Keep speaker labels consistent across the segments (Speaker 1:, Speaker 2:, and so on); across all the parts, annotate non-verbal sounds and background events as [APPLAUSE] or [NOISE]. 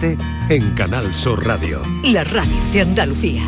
Speaker 1: En Canal Sur Radio.
Speaker 2: La radio de Andalucía.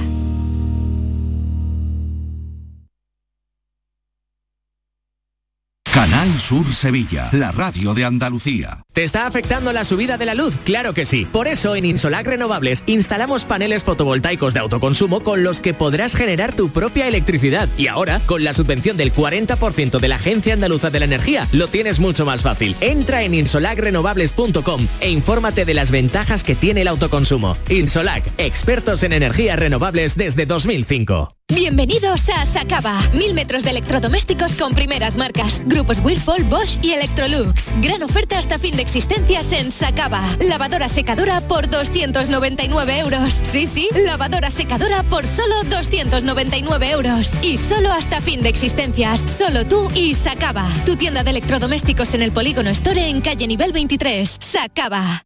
Speaker 3: Canal Sur Sevilla, la radio de Andalucía.
Speaker 4: ¿Te está afectando la subida de la luz? Claro que sí. Por eso en Insolac Renovables instalamos paneles fotovoltaicos de autoconsumo con los que podrás generar tu propia electricidad. Y ahora, con la subvención del 40% de la Agencia Andaluza de la Energía, lo tienes mucho más fácil. Entra en insolacrenovables.com e infórmate de las ventajas que tiene el autoconsumo. Insolac, expertos en energías renovables desde 2005.
Speaker 5: Bienvenidos a Sacaba. Mil metros de electrodomésticos con primeras marcas. Grupos Whirlpool, Bosch y Electrolux. Gran oferta hasta fin de existencias en Sacaba. Lavadora secadora por 299 euros. Sí, sí, lavadora secadora por solo 299 euros. Y solo hasta fin de existencias. Solo tú y Sacaba. Tu tienda de electrodomésticos en el Polígono Store en calle nivel 23. Sacaba.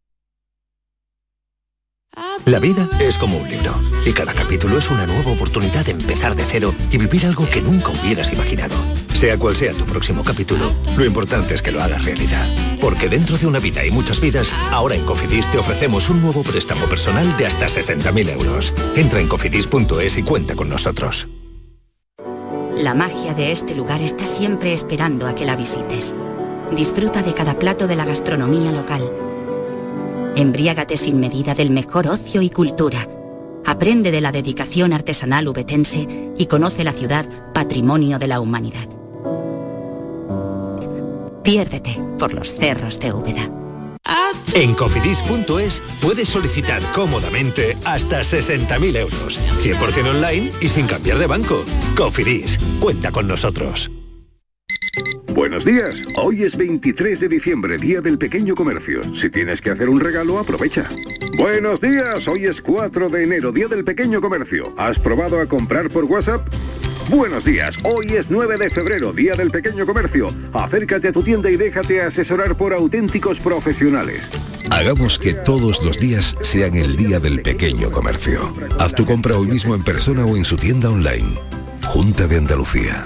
Speaker 6: La vida es como un libro y cada capítulo es una nueva oportunidad de empezar de cero y vivir algo que nunca hubieras imaginado. Sea cual sea tu próximo capítulo, lo importante es que lo hagas realidad. Porque dentro de una vida y muchas vidas, ahora en Cofidis te ofrecemos un nuevo préstamo personal de hasta 60.000 euros. Entra en cofidis.es y cuenta con nosotros.
Speaker 7: La magia de este lugar está siempre esperando a que la visites. Disfruta de cada plato de la gastronomía local Embriágate sin medida del mejor ocio y cultura. Aprende de la dedicación artesanal ubetense y conoce la ciudad patrimonio de la humanidad. Piérdete por los cerros de Úbeda.
Speaker 6: En cofidis.es puedes solicitar cómodamente hasta 60.000 euros, 100% online y sin cambiar de banco. Cofidis, cuenta con nosotros.
Speaker 8: Buenos días. Hoy es 23 de diciembre, Día del Pequeño Comercio. Si tienes que hacer un regalo, aprovecha. Buenos días. Hoy es 4 de enero, Día del Pequeño Comercio. ¿Has probado a comprar por WhatsApp? Buenos días. Hoy es 9 de febrero, Día del Pequeño Comercio. Acércate a tu tienda y déjate asesorar por auténticos profesionales.
Speaker 1: Hagamos que todos los días sean el Día del Pequeño Comercio. Haz tu compra hoy mismo en persona o en su tienda online. Junta de Andalucía.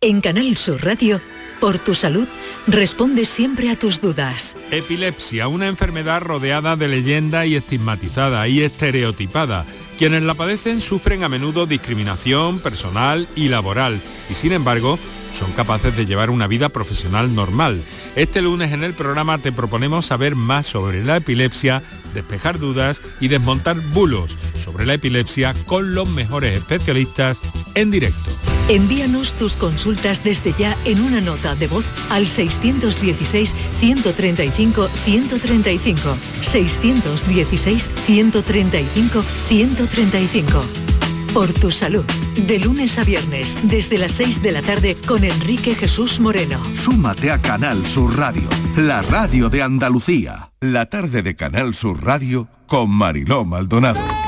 Speaker 2: En Canal Sur Radio, por tu salud, responde siempre a tus dudas.
Speaker 9: Epilepsia, una enfermedad rodeada de leyenda y estigmatizada y estereotipada. Quienes la padecen sufren a menudo discriminación personal y laboral y sin embargo son capaces de llevar una vida profesional normal. Este lunes en el programa te proponemos saber más sobre la epilepsia, despejar dudas y desmontar bulos sobre la epilepsia con los mejores especialistas en directo.
Speaker 2: Envíanos tus consultas desde ya en una nota de voz al 616-135-135. 616-135-135. Por tu salud. De lunes a viernes, desde las 6 de la tarde, con Enrique Jesús Moreno.
Speaker 3: Súmate a Canal Sur Radio, la radio de Andalucía. La tarde de Canal Sur Radio con Mariló Maldonado.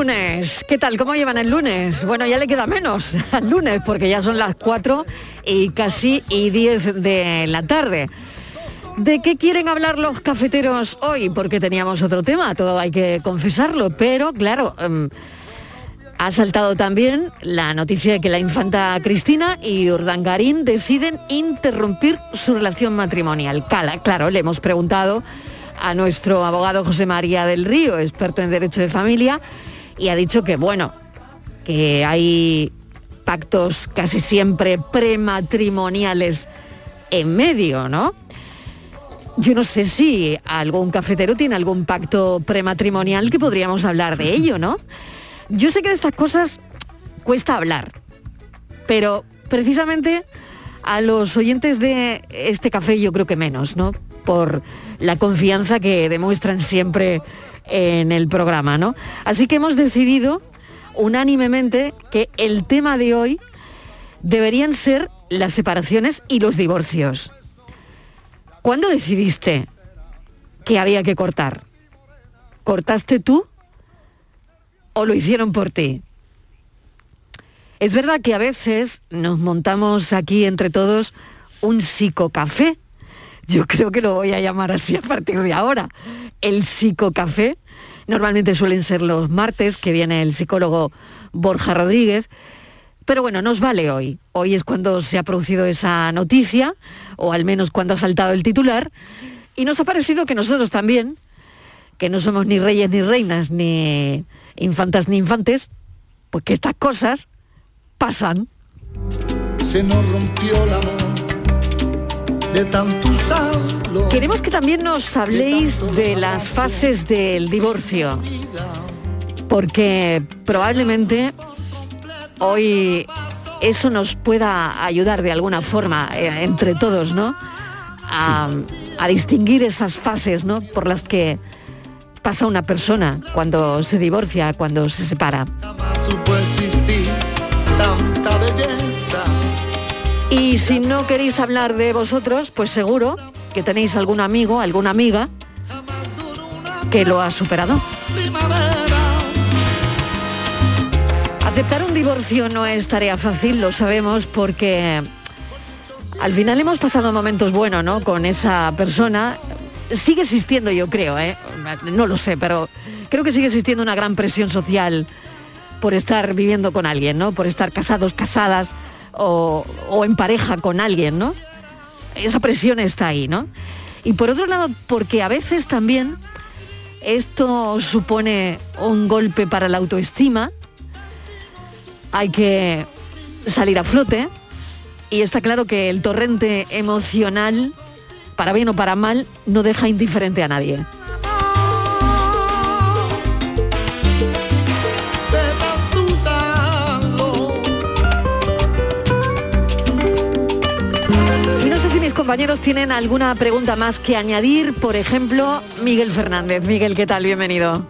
Speaker 10: ¿Qué tal? ¿Cómo llevan el lunes? Bueno, ya le queda menos [LAUGHS] al lunes porque ya son las 4 y casi y 10 de la tarde. ¿De qué quieren hablar los cafeteros hoy? Porque teníamos otro tema, todo hay que confesarlo, pero claro, em, ha saltado también la noticia de que la infanta Cristina y Urdangarín deciden interrumpir su relación matrimonial. Cala, claro, le hemos preguntado a nuestro abogado José María del Río, experto en derecho de familia, y ha dicho que bueno, que hay pactos casi siempre prematrimoniales en medio, ¿no? Yo no sé si algún cafetero tiene algún pacto prematrimonial que podríamos hablar de ello, ¿no? Yo sé que de estas cosas cuesta hablar. Pero precisamente a los oyentes de este café yo creo que menos, ¿no? Por la confianza que demuestran siempre en el programa, ¿no? Así que hemos decidido unánimemente que el tema de hoy deberían ser las separaciones y los divorcios. ¿Cuándo decidiste que había que cortar? ¿Cortaste tú o lo hicieron por ti? Es verdad que a veces nos montamos aquí entre todos un psicocafé. Yo creo que lo voy a llamar así a partir de ahora. El psicocafé. Normalmente suelen ser los martes que viene el psicólogo Borja Rodríguez. Pero bueno, nos vale hoy. Hoy es cuando se ha producido esa noticia, o al menos cuando ha saltado el titular. Y nos ha parecido que nosotros también, que no somos ni reyes ni reinas, ni infantas ni infantes, pues que estas cosas pasan.
Speaker 11: Se nos rompió el amor de tanto usarlo.
Speaker 10: Queremos que también nos habléis de las fases del divorcio, porque probablemente hoy eso nos pueda ayudar de alguna forma eh, entre todos, ¿no? A, a distinguir esas fases, ¿no? Por las que pasa una persona cuando se divorcia, cuando se separa. Y si no queréis hablar de vosotros, pues seguro que tenéis algún amigo, alguna amiga que lo ha superado. Aceptar un divorcio no es tarea fácil, lo sabemos, porque al final hemos pasado momentos buenos, ¿no? Con esa persona. Sigue existiendo, yo creo, ¿eh? No lo sé, pero creo que sigue existiendo una gran presión social por estar viviendo con alguien, ¿no? Por estar casados, casadas o, en pareja con alguien, ¿no? Esa presión está ahí, ¿no? Y por otro lado, porque a veces también esto supone un golpe para la autoestima, hay que salir a flote y está claro que el torrente emocional, para bien o para mal, no deja indiferente a nadie. Mis compañeros tienen alguna pregunta más que añadir, por ejemplo, Miguel Fernández. Miguel, ¿qué tal? Bienvenido.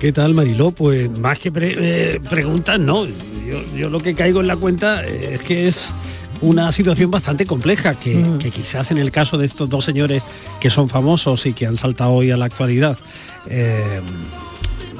Speaker 12: ¿Qué tal, Mariló? Pues más que pre- eh, preguntas, no. Yo, yo lo que caigo en la cuenta eh, es que es una situación bastante compleja, que, que quizás en el caso de estos dos señores que son famosos y que han saltado hoy a la actualidad, eh,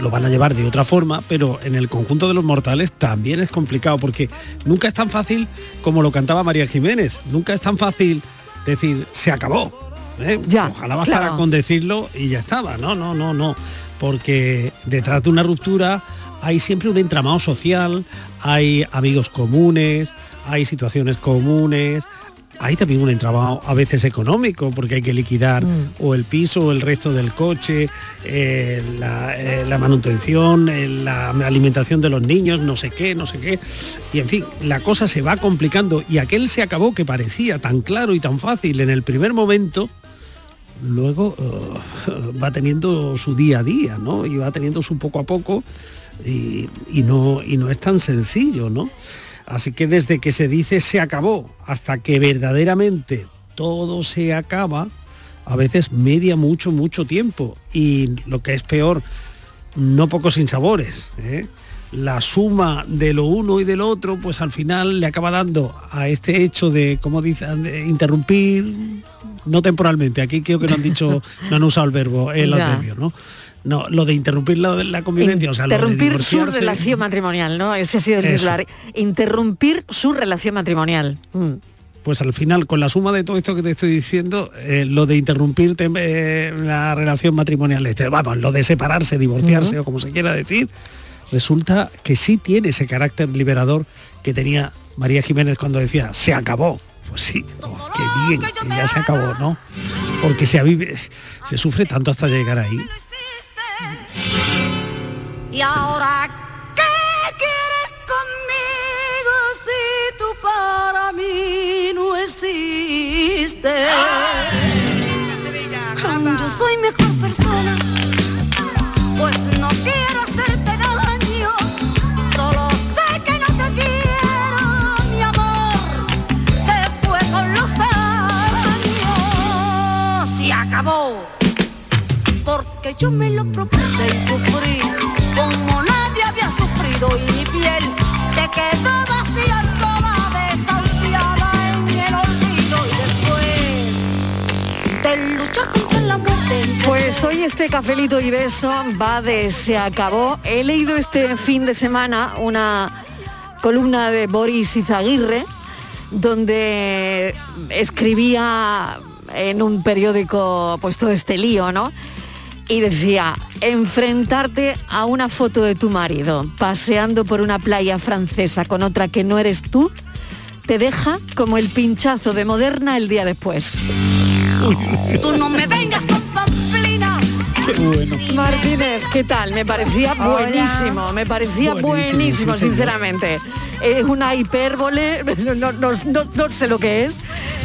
Speaker 12: lo van a llevar de otra forma, pero en el conjunto de los mortales también es complicado, porque nunca es tan fácil como lo cantaba María Jiménez, nunca es tan fácil decir, se acabó. ¿eh? Ojalá bastara
Speaker 10: claro.
Speaker 12: con decirlo y ya estaba. No, no, no, no. Porque detrás de una ruptura hay siempre un entramado social, hay amigos comunes, hay situaciones comunes, hay también un entramado a veces económico, porque hay que liquidar o el piso o el resto del coche, eh, la, eh, la manutención, eh, la alimentación de los niños, no sé qué, no sé qué. Y en fin, la cosa se va complicando y aquel se acabó que parecía tan claro y tan fácil en el primer momento, luego eh, [LAUGHS] va teniendo su día a día, ¿no? Y va teniendo su poco a poco y, y no, y no es tan sencillo, ¿no? Así que desde que se dice se acabó hasta que verdaderamente todo se acaba, a veces media mucho, mucho tiempo. Y lo que es peor, no pocos sinsabores. ¿eh? La suma de lo uno y del otro, pues al final le acaba dando a este hecho de, como dicen, interrumpir, no temporalmente, aquí creo que no han dicho, no han usado el verbo, el adverbio, ¿no? No, lo de interrumpir la, la convivencia, o sea, lo de
Speaker 10: Interrumpir su relación matrimonial, ¿no? Ese ha sido el
Speaker 12: Eso.
Speaker 10: titular. Interrumpir su relación matrimonial. Mm.
Speaker 12: pues al final, con la suma de todo esto que te estoy diciendo, eh, lo de interrumpirte eh, la relación matrimonial, este, vamos, lo de separarse, divorciarse o como se quiera decir, resulta que sí tiene ese carácter liberador que tenía María Jiménez cuando decía, se acabó. Pues sí, oh, qué bien, que ya se acabó, ¿no? Porque se, vive, se sufre tanto hasta llegar ahí.
Speaker 13: ¿Y ahora qué quieres conmigo si tú para mí no existes? Yo soy mejor persona, pues no quiero hacerte daño, solo sé que
Speaker 2: no te quiero, mi amor se fue con los años y acabó, porque
Speaker 14: yo me lo propuse y sufrí y mi piel se quedó vacía en el olvido y después de luchar la muerte.
Speaker 10: Pues hoy este cafelito y beso va de se acabó. He leído este fin de semana una columna de Boris Izaguirre donde escribía en un periódico pues este lío, ¿no? Y decía, enfrentarte a una foto de tu marido paseando por una playa francesa con otra que no eres tú, te deja como el pinchazo de Moderna el día después.
Speaker 14: Tú no me vengas
Speaker 10: Martínez, ¿qué tal? Me parecía
Speaker 14: Hola.
Speaker 10: buenísimo, me parecía
Speaker 14: Buenísimo,
Speaker 10: buenísimo,
Speaker 14: sí, señor.
Speaker 10: sinceramente. Es una hipérbole, [LAUGHS] no, no- no- no- no sé lo que es,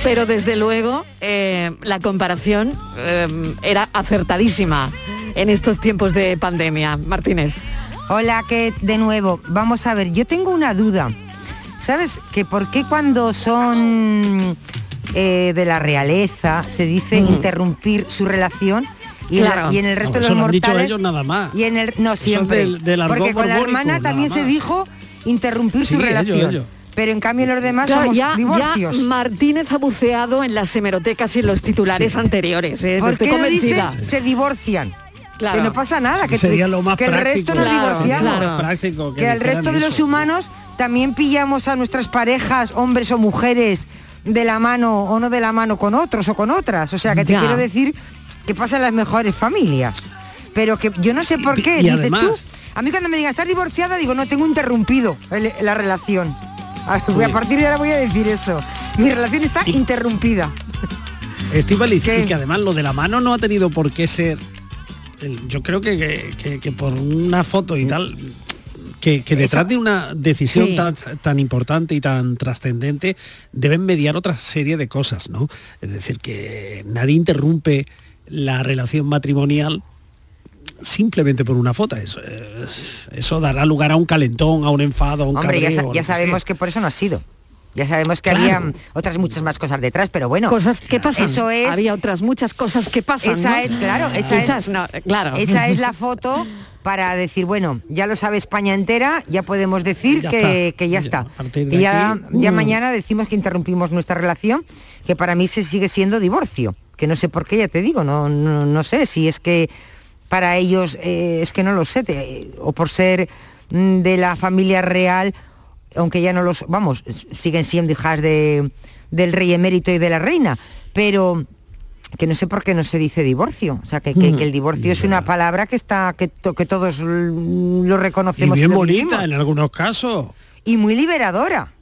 Speaker 10: pero desde luego eh, la comparación eh, era acertadísima en estos tiempos de pandemia. Martínez.
Speaker 15: Hola, que de nuevo, vamos a ver, yo tengo una duda. ¿Sabes que por qué cuando son eh, de la realeza se dice interrumpir su relación y, en la-
Speaker 12: Claro.
Speaker 15: y en el resto
Speaker 12: No,
Speaker 15: de los mortales
Speaker 12: ellos nada más.
Speaker 15: y en el no siempre
Speaker 12: del- del
Speaker 15: porque con la hermana también se dijo interrumpir
Speaker 12: Sí,
Speaker 15: su relación
Speaker 12: ellos.
Speaker 15: pero en cambio los demás
Speaker 10: Claro,
Speaker 15: somos
Speaker 10: ya, ya
Speaker 15: divorcios
Speaker 10: Martínez ha buceado en las hemerotecas y en los titulares anteriores. eh,
Speaker 15: ¿Por
Speaker 10: estoy
Speaker 15: qué no dicen se divorcian?
Speaker 10: Claro.
Speaker 15: Que no pasa nada, que,
Speaker 12: Sería lo más
Speaker 15: que el resto nos
Speaker 12: Claro,
Speaker 15: divorciamos.
Speaker 12: claro. práctico que
Speaker 15: que el resto de los humanos también pillamos a nuestras parejas, hombres o mujeres, de la mano o no de la mano con otros o con otras. O sea, que te
Speaker 10: Ya.
Speaker 15: quiero decir que pasa en las mejores familias. Pero que yo no sé por qué.
Speaker 12: y
Speaker 15: Dices
Speaker 12: además-
Speaker 15: tú, a mí cuando me digan, ¿estás divorciada? Digo, no, tengo interrumpido el- la relación. [LAUGHS] A, partir de ahora voy a decir eso. Mi relación está interrumpida.
Speaker 12: Estíbaliz, y [LAUGHS] que además lo de la mano no ha tenido por qué ser. el- yo creo que, que- que- que por una foto y tal. Que, detrás de una decisión
Speaker 10: Sí.
Speaker 12: tan, tan importante y tan trascendente deben mediar otra serie de cosas, ¿no? Es decir, que nadie interrumpe la relación matrimonial simplemente por una foto. Eso, es- eso dará lugar a un calentón, a un enfado, a un
Speaker 15: Hombre, ya,
Speaker 12: cabreo. sea.
Speaker 15: sabemos que por eso no ha sido. Ya sabemos que
Speaker 12: Claro.
Speaker 15: había otras muchas más cosas detrás, pero bueno.
Speaker 10: Cosas que pasan.
Speaker 15: Eso es.
Speaker 10: Había otras muchas cosas que pasan.
Speaker 15: Esa
Speaker 10: ¿no?
Speaker 15: es, claro, esa
Speaker 10: Quizás
Speaker 15: es,
Speaker 10: no, claro.
Speaker 15: esa es la [LAUGHS] foto para decir, bueno, ya lo sabe España entera, ya podemos decir
Speaker 12: Ya
Speaker 15: que,
Speaker 12: está.
Speaker 15: que ya,
Speaker 12: Ya,
Speaker 15: está. Y ya,
Speaker 12: aquí,
Speaker 15: ya
Speaker 12: mm.
Speaker 15: mañana decimos que interrumpimos nuestra relación, que para mí se sigue siendo divorcio, que no sé por qué, ya te digo, no, no, no sé si es que para ellos, eh, es que no lo sé, te- o por ser mm, de la familia real, aunque ya no los, vamos, siguen siendo hijas de, del rey emérito y de la reina, pero que no sé por qué no se dice divorcio, o sea, que, que-
Speaker 12: Mm.
Speaker 15: que el divorcio es una palabra que está que, to- que todos lo
Speaker 12: Y
Speaker 15: reconocemos
Speaker 12: bien bonita
Speaker 15: vivimos.
Speaker 12: en algunos casos.
Speaker 15: y muy liberadora.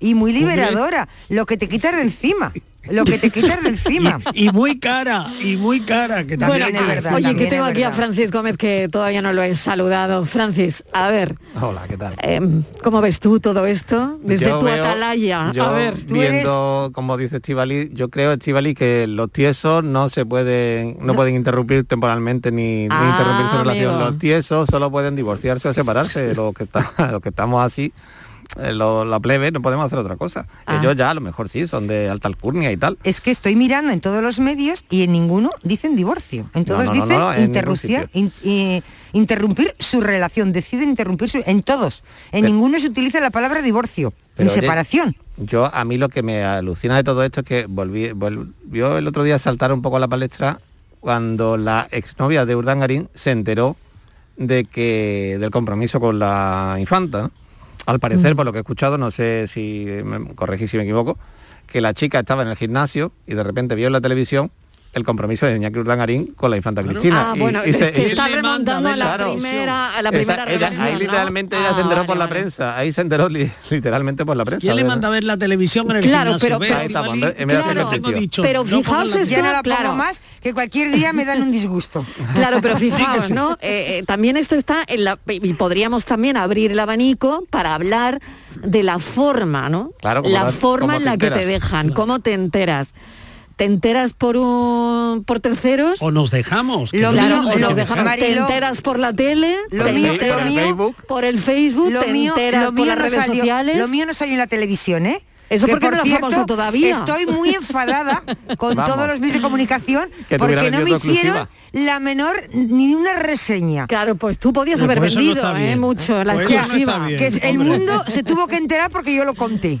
Speaker 15: Y muy liberadora, lo que te quitas de encima, [LAUGHS] lo que te quitas [LAUGHS] de encima.
Speaker 12: Y, y muy cara, y muy cara, que también
Speaker 10: Bueno,
Speaker 12: hay que
Speaker 15: es verdad,
Speaker 10: oye, que tengo aquí a. Francis Gómez que todavía no lo he saludado. Francis, a ver,
Speaker 16: Hola, ¿qué tal?
Speaker 10: eh, ¿cómo ves tú todo esto? Desde
Speaker 16: Yo
Speaker 10: tu
Speaker 16: veo-
Speaker 10: atalaya.
Speaker 16: yo
Speaker 10: a ver, tú eres...
Speaker 16: viendo, como dice Estivali, yo creo, Estivali, que los tiesos no se pueden, no, pueden interrumpir temporalmente ni, ni
Speaker 10: Ah,
Speaker 16: interrumpir su relación.
Speaker 10: amigo.
Speaker 16: Los tiesos solo pueden divorciarse o separarse. los que está, [LAUGHS] los que estamos así, lo- la plebe, no podemos hacer otra cosa.
Speaker 15: Ah.
Speaker 16: Ellos ya a lo mejor sí, son de alta alcurnia y tal.
Speaker 15: Es que estoy mirando en todos los medios y en ninguno dicen divorcio. En todos
Speaker 16: no, no,
Speaker 15: dicen
Speaker 16: no, en ningún
Speaker 15: interrupción, in- eh, interrumpir su relación. Deciden interrumpir su, en todos. En ninguno se utiliza la palabra divorcio
Speaker 16: Pero,
Speaker 15: ni
Speaker 16: oye,
Speaker 15: separación.
Speaker 16: Yo, a mí lo que me alucina de todo esto es que volví, volvió el otro día a saltar un poco a la palestra cuando la exnovia de Urdangarín se enteró de que del compromiso con la infanta. ¿no? Al parecer, por lo que he escuchado, no sé si me corregí si me equivoco, que la chica estaba en el gimnasio y de repente vio en la televisión el compromiso de Iñaki Urdangarín con la infanta Cristina.
Speaker 10: Ah,
Speaker 16: Y-
Speaker 10: bueno,
Speaker 16: y
Speaker 10: es
Speaker 16: se-
Speaker 10: que
Speaker 16: y-
Speaker 10: está remontando a la
Speaker 16: Claro.
Speaker 10: primera, a la
Speaker 16: Esa-
Speaker 10: primera
Speaker 16: ella-
Speaker 10: relación,
Speaker 16: ahí
Speaker 10: ¿no?
Speaker 16: literalmente ella
Speaker 10: Ah,
Speaker 16: se enteró por
Speaker 10: vale,
Speaker 16: la
Speaker 10: vale.
Speaker 16: prensa, ahí se enteró li- [LAUGHS] literalmente por la prensa.
Speaker 12: ¿Quién le manda a ver la televisión en el
Speaker 10: Claro,
Speaker 12: gimnasio?
Speaker 10: pero- pero-
Speaker 12: claro, dicho,
Speaker 10: Pero
Speaker 12: pongan
Speaker 10: fijaos
Speaker 12: la-
Speaker 10: esto,
Speaker 15: la
Speaker 10: claro.
Speaker 15: más, que cualquier día me dan un disgusto. [LAUGHS]
Speaker 10: Claro, pero [LAUGHS] fijaos, ¿no? Eh, eh, también esto está en la... Y podríamos también abrir el abanico para hablar de la forma, ¿no?
Speaker 16: Claro,
Speaker 10: la
Speaker 16: la-
Speaker 10: forma en la que te dejan, cómo te enteras. ¿Te enteras por un por terceros?
Speaker 12: O nos dejamos. que
Speaker 15: Lo
Speaker 12: no
Speaker 10: Claro, o nos dejamos.
Speaker 15: Marilo,
Speaker 10: te enteras por la tele,
Speaker 15: lo
Speaker 10: te
Speaker 15: mío-
Speaker 10: enteras
Speaker 15: lo mío-
Speaker 16: Facebook.
Speaker 10: por el Facebook,
Speaker 15: Lo
Speaker 10: te
Speaker 15: mío,
Speaker 10: enteras
Speaker 15: lo
Speaker 10: por las
Speaker 15: no
Speaker 10: redes
Speaker 15: salió,
Speaker 10: sociales.
Speaker 15: lo mío no salió en la televisión, ¿eh?
Speaker 10: Eso
Speaker 15: Que,
Speaker 10: porque
Speaker 15: por
Speaker 10: no
Speaker 15: cierto,
Speaker 10: famoso todavía.
Speaker 15: Estoy muy [LAUGHS] enfadada con
Speaker 16: Vamos.
Speaker 15: todos los medios de comunicación [LAUGHS] porque no me hicieron
Speaker 16: exclusiva.
Speaker 15: la menor ni una reseña.
Speaker 10: Claro, pues tú podías haber
Speaker 15: pues no
Speaker 10: vendido ¿eh? mucho la
Speaker 15: Pues no
Speaker 10: exclusiva.
Speaker 15: bien, que es- el mundo se tuvo que enterar porque yo lo conté.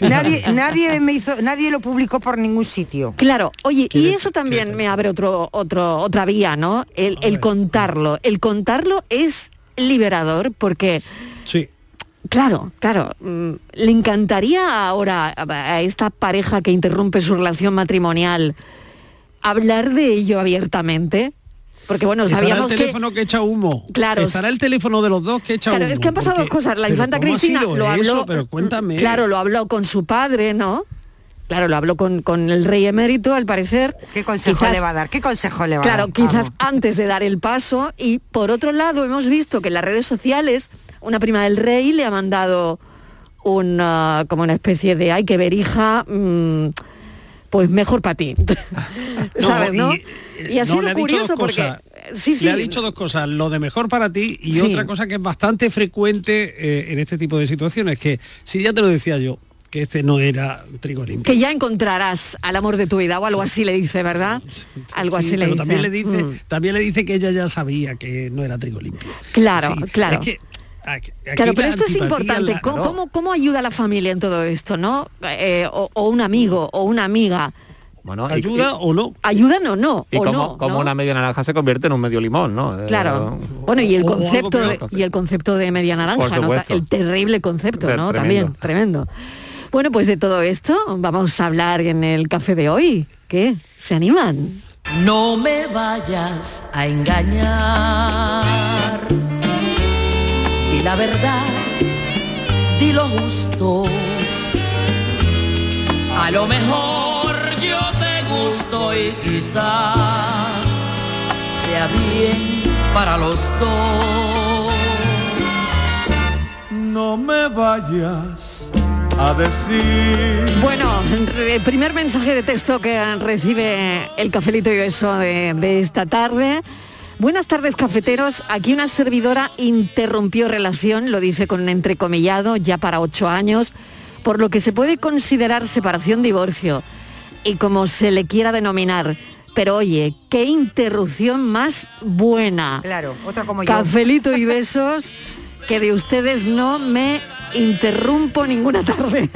Speaker 15: Nadie, nadie me hizo, nadie lo publicó por ningún sitio.
Speaker 10: Claro, oye, y eso también me abre otro, otro, otra vía, ¿no? El, el contarlo. El contarlo es liberador porque.
Speaker 12: Sí.
Speaker 10: Claro, claro. mm, Le encantaría ahora a a esta pareja que interrumpe su relación matrimonial hablar de ello abiertamente. Porque bueno,
Speaker 12: Estará
Speaker 10: sabíamos
Speaker 12: el
Speaker 10: que.
Speaker 12: teléfono que... echa humo.
Speaker 10: Claro.
Speaker 12: Estará el teléfono de los dos que echa
Speaker 10: Claro,
Speaker 12: humo.
Speaker 10: es que han pasado
Speaker 12: porque-
Speaker 10: dos cosas. La infanta
Speaker 12: ¿cómo ha
Speaker 10: Cristina lo
Speaker 12: eso?
Speaker 10: habló.
Speaker 12: Pero cuéntame.
Speaker 10: Claro, lo habló con su padre, ¿no? Claro, lo habló con, con el rey emérito, al parecer.
Speaker 15: ¿Qué consejo
Speaker 10: Quizás-
Speaker 15: le va a dar? ¿Qué consejo le va a
Speaker 10: Claro,
Speaker 15: dar?
Speaker 10: quizás antes de dar el paso. Y por otro lado, hemos visto que en las redes sociales una prima del rey le ha mandado una, como una especie de, ay, que verija, mm, pues mejor para ti. [LAUGHS] ¿Sabes, no? Y,
Speaker 12: eh,
Speaker 10: ha
Speaker 12: no,
Speaker 10: sido
Speaker 12: le ha dicho
Speaker 10: curioso porque...
Speaker 12: cosas.
Speaker 10: Sí, sí.
Speaker 12: Le ha dicho dos cosas, lo de mejor para ti y
Speaker 10: Sí.
Speaker 12: otra cosa que es bastante frecuente eh, en este tipo de situaciones, que si ya te lo decía yo, que este no era trigo limpio.
Speaker 10: Que ya encontrarás al amor de tu vida o algo así le dice, ¿verdad? [LAUGHS] Algo
Speaker 12: Sí,
Speaker 10: así le dice.
Speaker 12: también le dice,
Speaker 10: Mm.
Speaker 12: también le dice que ella ya sabía que no era trigo limpio.
Speaker 10: Claro,
Speaker 12: Sí,
Speaker 10: claro.
Speaker 12: es que, aquí- aquí
Speaker 10: Claro,
Speaker 12: la
Speaker 10: pero esto es importante.
Speaker 12: la-
Speaker 10: ¿Cómo, cómo, cómo ayuda a la familia en todo esto, no? Eh, o, o un amigo o una amiga.
Speaker 16: Bueno,
Speaker 12: ¿Ayuda
Speaker 16: y-
Speaker 12: o no?
Speaker 10: ¿Ayudan o no?
Speaker 16: Y
Speaker 10: o
Speaker 16: como,
Speaker 10: no,
Speaker 16: como
Speaker 10: ¿no?
Speaker 16: una media naranja se convierte en un medio limón, ¿no? Eh,
Speaker 10: Claro. Bueno, y el concepto de, y el concepto de media naranja, ¿no? El terrible concepto, ¿no?
Speaker 16: tremendo.
Speaker 10: También, tremendo. Bueno, pues de todo esto vamos a hablar en el café de hoy. ¿Qué? ¿Se animan?
Speaker 13: No me vayas a engañar. La verdad, di lo justo. A lo mejor yo te gusto y quizás sea bien para los dos.
Speaker 17: No me vayas a decir.
Speaker 10: Bueno, el primer mensaje de texto que recibe el cafelito y beso de, de esta tarde. Buenas tardes, cafeteros. Aquí una servidora interrumpió relación, lo dice con entrecomillado, ya para ocho años, por lo que se puede considerar separación-divorcio y como se le quiera denominar. Pero oye, qué interrupción más buena.
Speaker 15: Claro, otra como yo.
Speaker 10: Cafelito y [LAUGHS] besos, que de ustedes no me interrumpo ninguna tarde.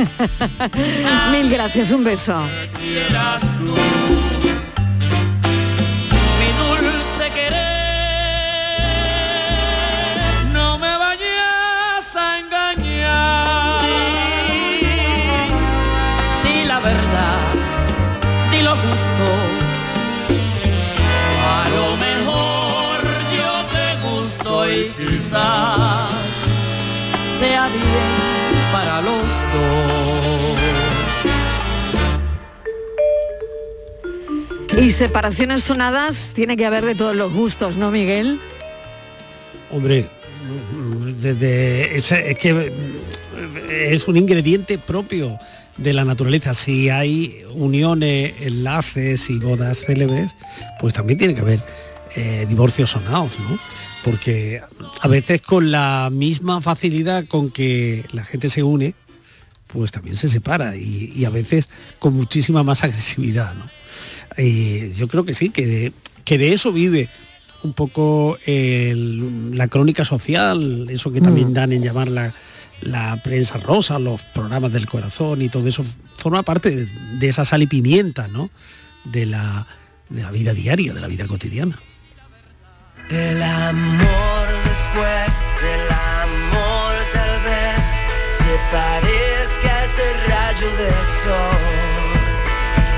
Speaker 10: [LAUGHS] Mil gracias, un beso.
Speaker 13: Y
Speaker 10: separaciones sonadas tiene que haber de todos los gustos, ¿no, Miguel?
Speaker 12: Hombre, desde es que eh, es un ingrediente propio de la naturaleza. Si hay uniones, enlaces y bodas célebres, pues también tiene que haber eh, divorcios sonados, ¿no? Porque a veces con la misma facilidad con que la gente se une, pues también se separa y, y a veces con muchísima más [LAUGHS] agresividad, ¿no? Y yo creo que sí, que de, que de eso vive un poco el- la crónica social, eso que también
Speaker 10: Mm.
Speaker 12: dan en llamar la, la prensa rosa, los programas del corazón y todo eso, forma parte de, de esa sal y pimienta, ¿no? De la, de la vida diaria, de la vida cotidiana.
Speaker 13: El amor después del amor tal vez se parezca a este rayo de sol.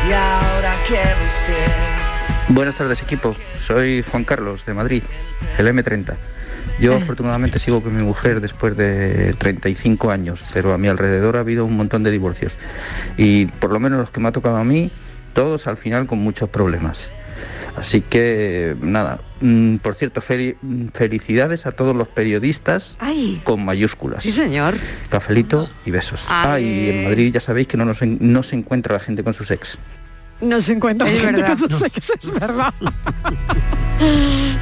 Speaker 13: Y ahora que
Speaker 18: Buenas tardes equipo, soy Juan Carlos de Madrid, el M30. Yo afortunadamente sigo con mi mujer después de 35 años, pero a mi alrededor ha habido un montón de divorcios. Y por lo menos los que me ha tocado a mí, todos al final con muchos problemas. Así que nada, mm, por cierto, feli- felicidades a todos los periodistas
Speaker 10: Ay,
Speaker 18: con mayúsculas.
Speaker 10: sí señor.
Speaker 18: Cafelito y besos. Ah, y en Madrid ya sabéis que no, nos en- no se encuentra la gente con sus ex.
Speaker 10: No se encuentra
Speaker 15: Es
Speaker 10: gente
Speaker 15: verdad.
Speaker 10: con sus ex, es verdad. [LAUGHS]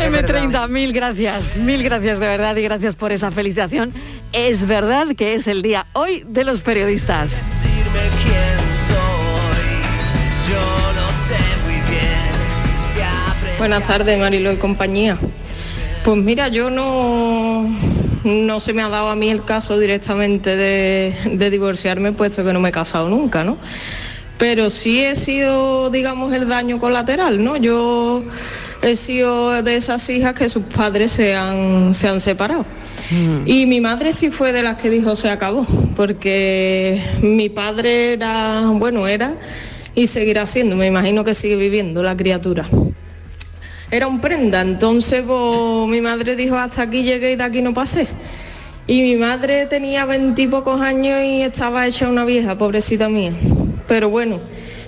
Speaker 10: M30, mil gracias, mil gracias de verdad y gracias por esa felicitación. Es verdad que es el día hoy de los periodistas.
Speaker 19: Buenas tardes, Marilo y compañía. Pues mira, yo no, no se me ha dado a mí el caso directamente de, de divorciarme, puesto que no me he casado nunca, ¿no? Pero sí he sido, digamos, el daño colateral, ¿no? Yo he sido de esas hijas que sus padres se han, se han separado. Y mi madre sí fue de las que dijo se acabó, porque mi padre era, bueno, era y seguirá siendo, me imagino que sigue viviendo la criatura. Era un prenda, entonces pues, mi madre dijo hasta aquí llegué y de aquí no pasé. Y mi madre tenía veintipocos años y estaba hecha una vieja, pobrecita mía. Pero bueno,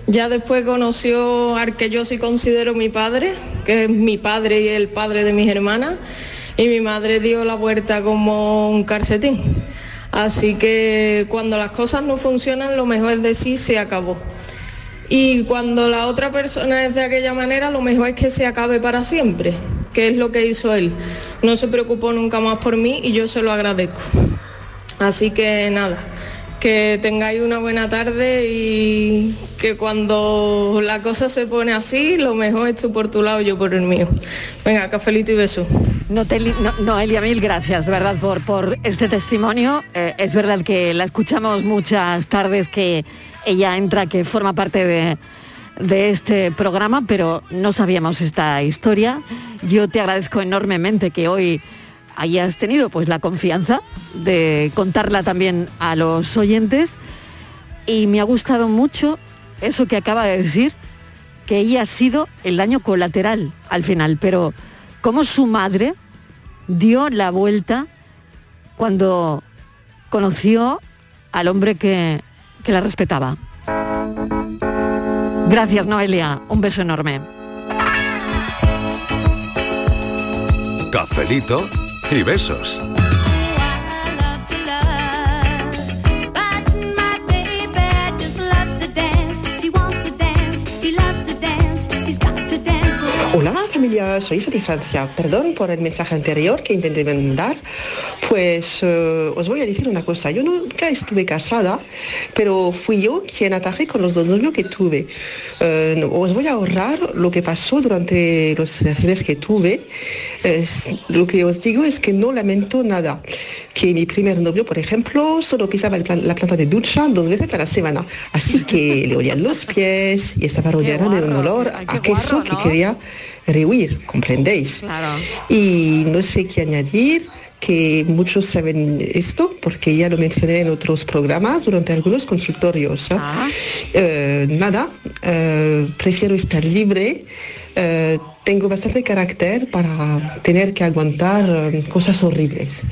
Speaker 19: ya después conoció al que yo sí considero mi padre, que es mi padre y el padre de mis hermanas, y mi madre dio la vuelta como un calcetín. Así que cuando las cosas no funcionan, lo mejor es decir se acabó. Y cuando la otra persona es de aquella manera, lo mejor es que se acabe para siempre, que es lo que hizo él. No se preocupó nunca más por mí y yo se lo agradezco. Así que nada, que tengáis una buena tarde y que cuando la cosa se pone así, lo mejor es tú por tu lado yo por el mío. Venga, cafelito y beso.
Speaker 10: No, te li- no, no, Elia, mil gracias, de verdad, por, por este testimonio. Eh, es verdad que la escuchamos muchas tardes que ella entra, que forma parte de, de este programa, pero no sabíamos esta historia. Yo te agradezco enormemente que hoy hayas tenido pues la confianza de contarla también a los oyentes y me ha gustado mucho eso que acaba de decir, que ella ha sido el daño colateral al final, pero como su madre dio la vuelta cuando conoció al hombre que, que la respetaba. Gracias, Noelia. Un beso enorme.
Speaker 1: Cafelito y besos.
Speaker 20: Hola familia, soy Sati Francia. Perdón por el mensaje anterior que intenté mandar. Pues eh, os voy a decir una cosa. Yo nunca estuve casada, pero fui yo quien atajé con los dos novios que tuve. Eh, os voy a ahorrar lo que pasó durante las relaciones que tuve. Es- lo que os digo es que no lamento nada. Que mi primer novio, por ejemplo, solo pisaba plan- la planta de ducha dos veces a la semana. Así que le olían los pies y estaba rodeada de un olor a queso que quería rehuir, ¿comprendéis? Y no sé qué añadir, que muchos saben esto, porque ya lo mencioné en otros programas durante algunos consultorios. ¿eh? Eh, nada, eh, prefiero estar libre. Eh, tengo bastante carácter para tener que aguantar eh, cosas horribles.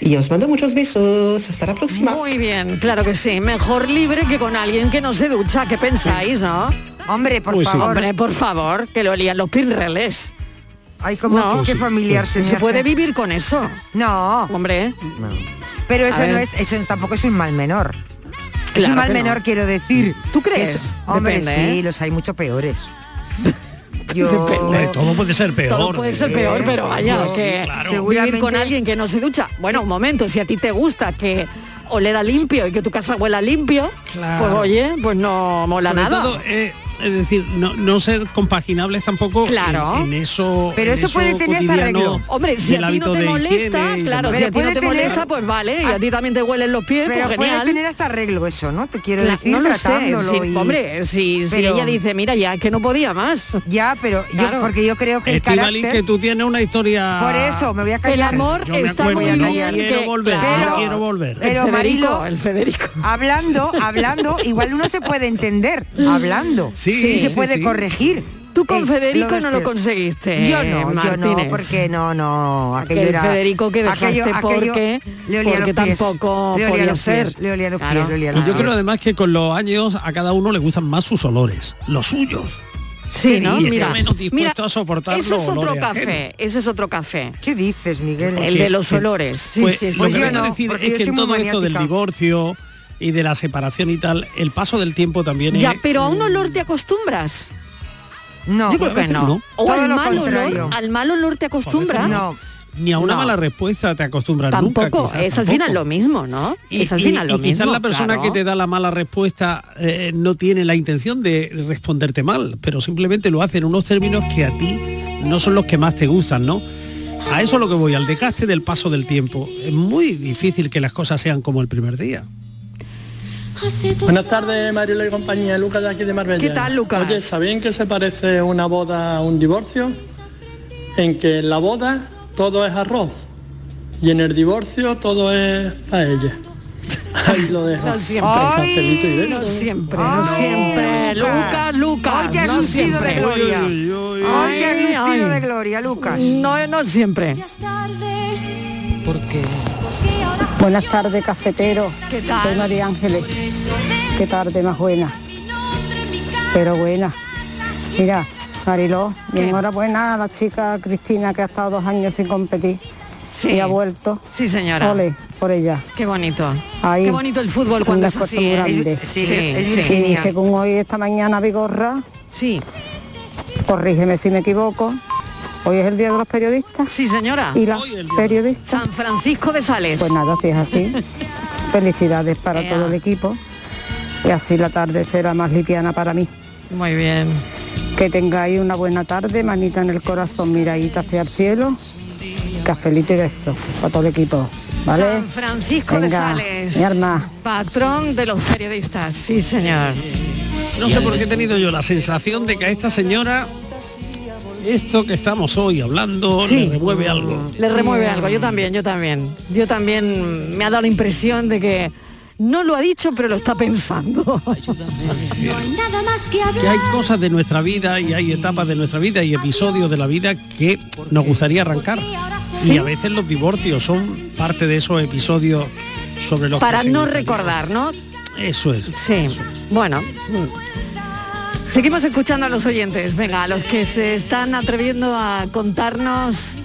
Speaker 20: Y os mando muchos besos. Hasta la próxima.
Speaker 10: Muy bien, claro que sí. Mejor libre que con alguien que no se ducha. ¿Qué pensáis, no?
Speaker 15: Hombre, por
Speaker 10: Uy, sí.
Speaker 15: favor.
Speaker 10: Hombre, por favor, que lo olían los pinreles.
Speaker 15: Ay, como
Speaker 10: no,
Speaker 15: qué familiar se
Speaker 10: puede vivir con eso.
Speaker 15: No.
Speaker 10: Hombre.
Speaker 15: Pero
Speaker 10: A
Speaker 15: eso
Speaker 10: ver.
Speaker 15: no es, eso tampoco es un mal menor. es
Speaker 10: Claro
Speaker 15: un mal
Speaker 10: que no.
Speaker 15: menor, quiero decir.
Speaker 10: ¿Tú crees?
Speaker 15: Es- hombre,
Speaker 10: Depende,
Speaker 15: sí,
Speaker 10: ¿eh?
Speaker 15: los hay mucho peores. Yo... [LAUGHS]
Speaker 12: Hombre, todo puede ser peor.
Speaker 10: Todo puede ser peor,
Speaker 12: ¿eh?
Speaker 10: pero vaya, que
Speaker 12: claro.
Speaker 10: vivir con alguien que no se ducha. Bueno, un momento, si a ti te gusta que oler a limpio y que tu casa huela limpio,
Speaker 12: Claro.
Speaker 10: pues oye, pues no mola
Speaker 12: Sobre
Speaker 10: nada.
Speaker 12: todo, eh, es decir, no, no ser compaginables tampoco
Speaker 10: Claro.
Speaker 12: en, en eso
Speaker 10: Pero
Speaker 12: en
Speaker 10: eso puede tener hasta
Speaker 12: cotidiano
Speaker 10: arreglo. Hombre, si a ti no te molesta, claro, si a ti no
Speaker 15: puede
Speaker 10: te
Speaker 15: tener-
Speaker 10: molesta, pues vale, y a ti también te huelen los pies,
Speaker 15: Pero
Speaker 10: pues
Speaker 15: puede
Speaker 10: genial.
Speaker 15: tener hasta arreglo eso, ¿no? Te quiero decir,
Speaker 10: no lo sé,
Speaker 15: tratándolo
Speaker 10: si-
Speaker 15: y-
Speaker 10: hombre, si, si
Speaker 15: Pero-
Speaker 10: ella dice, mira, ya que no podía más.
Speaker 15: Ya, pero yo,
Speaker 10: Claro.
Speaker 15: porque yo creo que el
Speaker 12: Estivali,
Speaker 15: carácter...
Speaker 12: que tú tienes una historia
Speaker 15: Por eso, me voy a callar.
Speaker 10: El amor
Speaker 12: Yo
Speaker 10: está
Speaker 12: acuerdo,
Speaker 10: muy
Speaker 12: no
Speaker 10: bien.
Speaker 12: quiero
Speaker 10: que-
Speaker 12: volver, no
Speaker 10: claro.
Speaker 12: quiero volver.
Speaker 15: Pero
Speaker 10: el
Speaker 15: Marilo,
Speaker 10: el Federico.
Speaker 15: hablando, hablando, igual uno se puede entender, hablando.
Speaker 12: Sí,
Speaker 15: y se
Speaker 12: sí,
Speaker 15: puede
Speaker 12: sí.
Speaker 15: corregir.
Speaker 10: Tú con
Speaker 15: Eh,
Speaker 10: Federico
Speaker 15: lo
Speaker 10: no lo conseguiste.
Speaker 15: Yo no, yo no,
Speaker 10: Martínez.
Speaker 15: porque no, no. Aquello
Speaker 10: Aquel
Speaker 15: era,
Speaker 10: Federico que dejaste
Speaker 15: aquello- aquello
Speaker 10: porque,
Speaker 15: le olía
Speaker 10: porque
Speaker 15: los pies,
Speaker 10: tampoco
Speaker 15: le olía
Speaker 10: podía
Speaker 15: los
Speaker 10: ser.
Speaker 15: pies, le olía los
Speaker 10: Claro.
Speaker 15: pies, le olía
Speaker 12: Y
Speaker 15: los
Speaker 12: yo
Speaker 15: pies.
Speaker 12: creo además que con los años a cada uno le gustan más sus olores, los suyos.
Speaker 10: Sí, ¿no?
Speaker 12: Y está
Speaker 10: Mira,
Speaker 12: menos dispuesto
Speaker 10: mira,
Speaker 12: a soportar
Speaker 10: ese
Speaker 12: los
Speaker 10: es otro café, ese es otro café.
Speaker 15: ¿Qué dices, Miguel?
Speaker 10: El de los olores. Sí,
Speaker 12: pues,
Speaker 10: sí, sí.
Speaker 12: lo que
Speaker 15: yo no,
Speaker 12: decir es
Speaker 15: yo
Speaker 12: que en todo esto del
Speaker 15: maniática.
Speaker 12: divorcio y de la separación y tal, el paso del tiempo también
Speaker 10: Ya,
Speaker 12: es...
Speaker 10: pero a un olor te acostumbras.
Speaker 15: No,
Speaker 10: Yo creo que no.
Speaker 12: no.
Speaker 10: O
Speaker 15: Todo
Speaker 10: al mal
Speaker 15: contrario.
Speaker 10: olor, al mal olor te acostumbras.
Speaker 15: No,
Speaker 12: ni a una
Speaker 10: No.
Speaker 12: mala respuesta te acostumbras nunca.
Speaker 10: Tampoco,
Speaker 12: quizás,
Speaker 10: es al
Speaker 12: tampoco.
Speaker 10: final lo mismo, ¿no?
Speaker 12: Y,
Speaker 10: es al
Speaker 12: y-
Speaker 10: final
Speaker 12: y
Speaker 10: lo
Speaker 12: quizás
Speaker 10: mismo.
Speaker 12: la persona
Speaker 10: claro.
Speaker 12: que te da la mala respuesta eh, no tiene la intención de responderte mal, pero simplemente lo hace en unos términos que a ti no son los que más te gustan, ¿no? A eso es lo que voy, al desgaste del paso del tiempo. Es muy difícil que las cosas sean como el primer día.
Speaker 21: Buenas tardes, Marilo y compañía. Lucas de aquí de Marbella.
Speaker 10: ¿Qué tal, Lucas?
Speaker 21: Oye, ¿sabían que se parece una boda a un divorcio? En que en la boda todo es arroz y en el divorcio todo es paella. [LAUGHS] Ahí lo dejo.
Speaker 10: No siempre.
Speaker 21: Cafelito y
Speaker 10: No siempre, no siempre. Lucas, Lucas,
Speaker 15: Hoy
Speaker 10: no siempre.
Speaker 15: de gloria. Hoy
Speaker 10: Ay, ay.
Speaker 15: de gloria, Lucas.
Speaker 10: No, no siempre.
Speaker 22: Buenas tardes, cafetero.
Speaker 10: ¿Qué tal?
Speaker 22: Soy María Ángeles. Qué tarde más buena. Pero buena. Mira, Mariló, mi
Speaker 10: ¿Qué?
Speaker 22: enhorabuena a la chica Cristina que ha estado dos años sin competir.
Speaker 10: Sí.
Speaker 22: Y ha vuelto.
Speaker 10: Sí, señora.
Speaker 22: Ole, por ella.
Speaker 10: Qué bonito.
Speaker 22: Ahí.
Speaker 10: Qué bonito el fútbol cuando es así.
Speaker 22: muy
Speaker 10: ¿eh?
Speaker 22: grande.
Speaker 10: Sí,
Speaker 15: es
Speaker 10: sí.
Speaker 22: Y según hoy esta mañana Vigorra,
Speaker 10: Sí.
Speaker 22: corrígeme si me equivoco, hoy es el día de los periodistas.
Speaker 10: Sí, señora.
Speaker 22: Y las periodistas.
Speaker 10: San Francisco de Sales.
Speaker 22: Pues nada, si es así. [LAUGHS] Felicidades para
Speaker 10: Ea.
Speaker 22: todo el equipo. Y así la tarde será más liviana para mí.
Speaker 10: Muy bien.
Speaker 22: Que tengáis una buena tarde, manita en el corazón, miradita hacia el cielo. Cafelito y beso para todo el equipo. ¿Vale?
Speaker 10: San Francisco de Sales.
Speaker 22: mi arma.
Speaker 10: Patrón de los periodistas. Sí, señor.
Speaker 12: No sé por qué he tenido yo la sensación de que a esta señora esto que estamos hoy hablando
Speaker 10: Sí.
Speaker 12: le remueve algo.
Speaker 10: Le remueve algo. Yo también, yo también. Yo también me ha dado la impresión de que no lo ha dicho, pero lo está pensando.
Speaker 12: Que hay cosas de nuestra vida y hay etapas de nuestra vida y episodios de la vida que nos gustaría arrancar. Y a veces los divorcios son parte de esos episodios sobre los
Speaker 10: Para
Speaker 12: que
Speaker 10: no recordar, ¿no?
Speaker 12: Eso es.
Speaker 10: Sí. Bueno. mm. Seguimos escuchando a los oyentes. Venga, a los que se están atreviendo a contarnos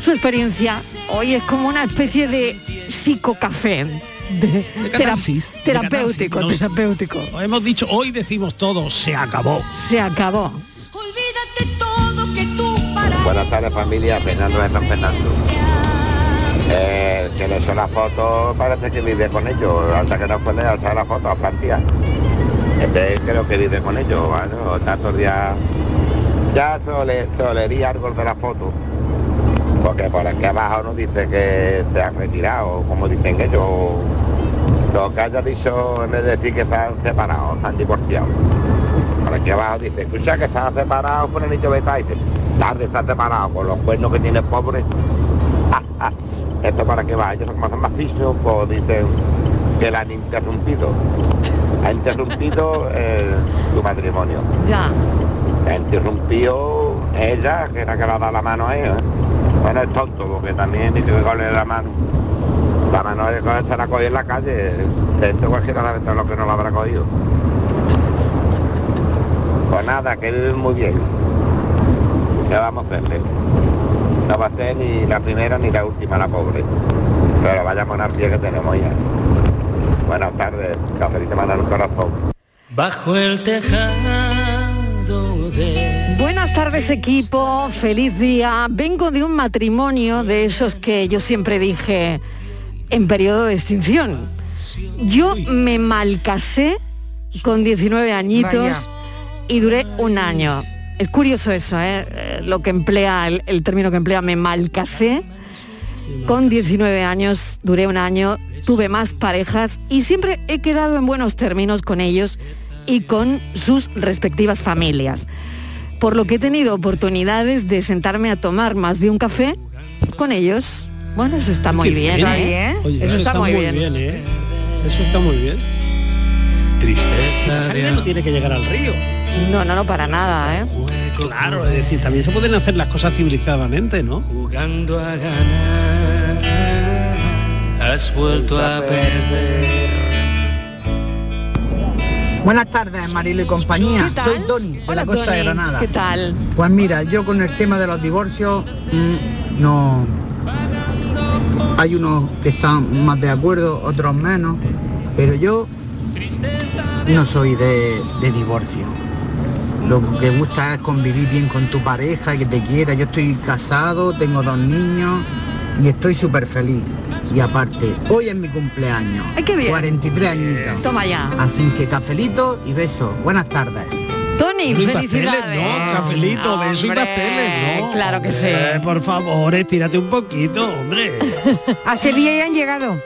Speaker 10: su experiencia. Hoy es como una especie de psicocafé. De, tera-
Speaker 12: de
Speaker 10: terapéutico,
Speaker 12: catarsis. Nos-
Speaker 10: terapéutico.
Speaker 12: Hemos dicho, hoy decimos todos, se acabó.
Speaker 10: Se acabó.
Speaker 23: Buenas tardes familia, Fernando de San Fernando. Eh, que le hizo la foto, parece que vive con ellos, hasta que no puede alzar la foto a Francia. Creo que vive con ellos, bueno, tantos días. Ya se, ole- se olería algo de la foto. Porque por aquí abajo no dice que se han retirado, como dicen ellos. Lo que haya dicho, en vez de decir que se han separado, se han divorciado. Por aquí abajo dice, escucha que se han separado por el niño beta, tarde se han separado con los cuernos que tiene el pobre. [LAUGHS] Esto para que va, ellos son más fijos, pues dicen que la han interrumpido. Ha interrumpido eh, su matrimonio.
Speaker 10: Ya.
Speaker 23: Ha interrumpido ella, que era que le ha dado la mano a ella. Bueno, es tonto, porque también dice que cogerle la mano. La mano de se la en la calle. Dentro cualquiera sabe todo lo que no la habrá cogido. Pues nada, que viven muy bien. ¿Qué vamos a hacerle? No va a ser ni la primera ni la última, la pobre. Pero vaya monarquía que tenemos ya. Buenas tardes, cafelito manda un corazón.
Speaker 13: Bajo el tejado de...
Speaker 10: Buenas tardes equipo, feliz día. Vengo de un matrimonio de esos que yo siempre dije en periodo de extinción. Yo me malcasé con 19 añitos
Speaker 15: Vaya.
Speaker 10: y duré un año. Es curioso eso, ¿eh? Eh, lo que emplea, el, el término que emplea, me malcasé. Con 19 años, duré un año, tuve más parejas y siempre he quedado en buenos términos con ellos y con sus respectivas familias. Por lo que he tenido oportunidades de sentarme a tomar más de un café con ellos. Bueno, eso está muy bien,
Speaker 12: bien.
Speaker 10: ¿eh?
Speaker 12: Oye,
Speaker 10: eso, está, muy bien.
Speaker 12: ¿eh? Eso está muy bien.
Speaker 13: Tristeza
Speaker 12: La sangre no tiene que llegar al río.
Speaker 10: No, no, no, para nada, ¿eh?
Speaker 12: Claro, es decir, también se pueden hacer las cosas civilizadamente, ¿no?
Speaker 13: Jugando a ganar, has vuelto a perder.
Speaker 24: Buenas tardes, Marilo y compañía.
Speaker 10: ¿Qué tal?
Speaker 24: Soy Tony, de
Speaker 10: Hola,
Speaker 24: la costa
Speaker 10: Tony.
Speaker 24: de Granada.
Speaker 10: ¿Qué tal?
Speaker 24: Pues mira, yo con el tema de los divorcios, mm, no... Hay unos que están más de acuerdo, otros menos, pero yo no soy de, de divorcio. Lo que gusta es convivir bien con tu pareja, que te quiera. Yo estoy casado, tengo dos niños y estoy súper feliz. Y aparte, hoy es mi cumpleaños.
Speaker 10: Ay, qué bien.
Speaker 24: 43 añitos.
Speaker 10: Toma ya.
Speaker 24: Así que cafelito y beso. Buenas tardes.
Speaker 10: Tony,
Speaker 12: Pero y pasteles,
Speaker 10: felicidades.
Speaker 12: no, cafelito, beso y
Speaker 10: Hombre,
Speaker 12: pasteles, no.
Speaker 10: Claro que sí.
Speaker 12: Eh, por favor, estírate un poquito, hombre. [LAUGHS]
Speaker 15: A Sevilla ya han llegado.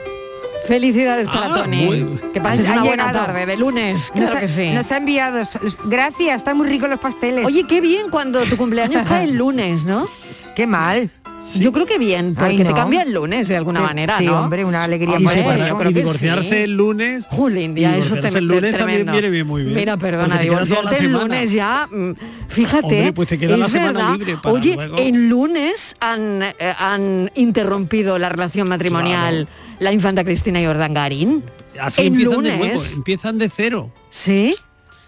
Speaker 10: Felicidades para
Speaker 12: Ah,
Speaker 10: Tony.
Speaker 12: muy-
Speaker 10: Que pases una buena tarde de lunes.
Speaker 15: Nos
Speaker 10: Claro
Speaker 15: ha,
Speaker 10: que sí.
Speaker 15: nos ha enviado. Gracias, están muy ricos los pasteles.
Speaker 10: Oye, qué bien cuando tu cumpleaños [LAUGHS] cae el lunes, ¿no?
Speaker 15: Qué mal.
Speaker 10: Yo creo que bien, porque
Speaker 15: Ay,
Speaker 10: te cambia el lunes de alguna
Speaker 15: Sí,
Speaker 10: manera,
Speaker 15: sí,
Speaker 10: ¿no?
Speaker 15: hombre, una alegría
Speaker 12: Y,
Speaker 10: Hombre,
Speaker 12: separa-
Speaker 10: yo creo
Speaker 12: y
Speaker 10: que
Speaker 12: divorciarse
Speaker 10: sí.
Speaker 12: el lunes.
Speaker 10: Jolín,
Speaker 12: y
Speaker 10: ya eso te
Speaker 12: el lunes también viene bien, muy bien.
Speaker 10: Mira, perdona, divorciarte el lunes ya, mm, fíjate,
Speaker 12: Hombre, pues te queda la semana
Speaker 10: verdad.
Speaker 12: libre para
Speaker 10: Oye,
Speaker 12: luego.
Speaker 10: el lunes han, eh, han interrumpido la relación matrimonial la infanta Cristina y Ordangarín.
Speaker 12: Así
Speaker 10: el
Speaker 12: empiezan
Speaker 10: lunes.
Speaker 12: de nuevo, empiezan de cero.
Speaker 10: ¿Sí?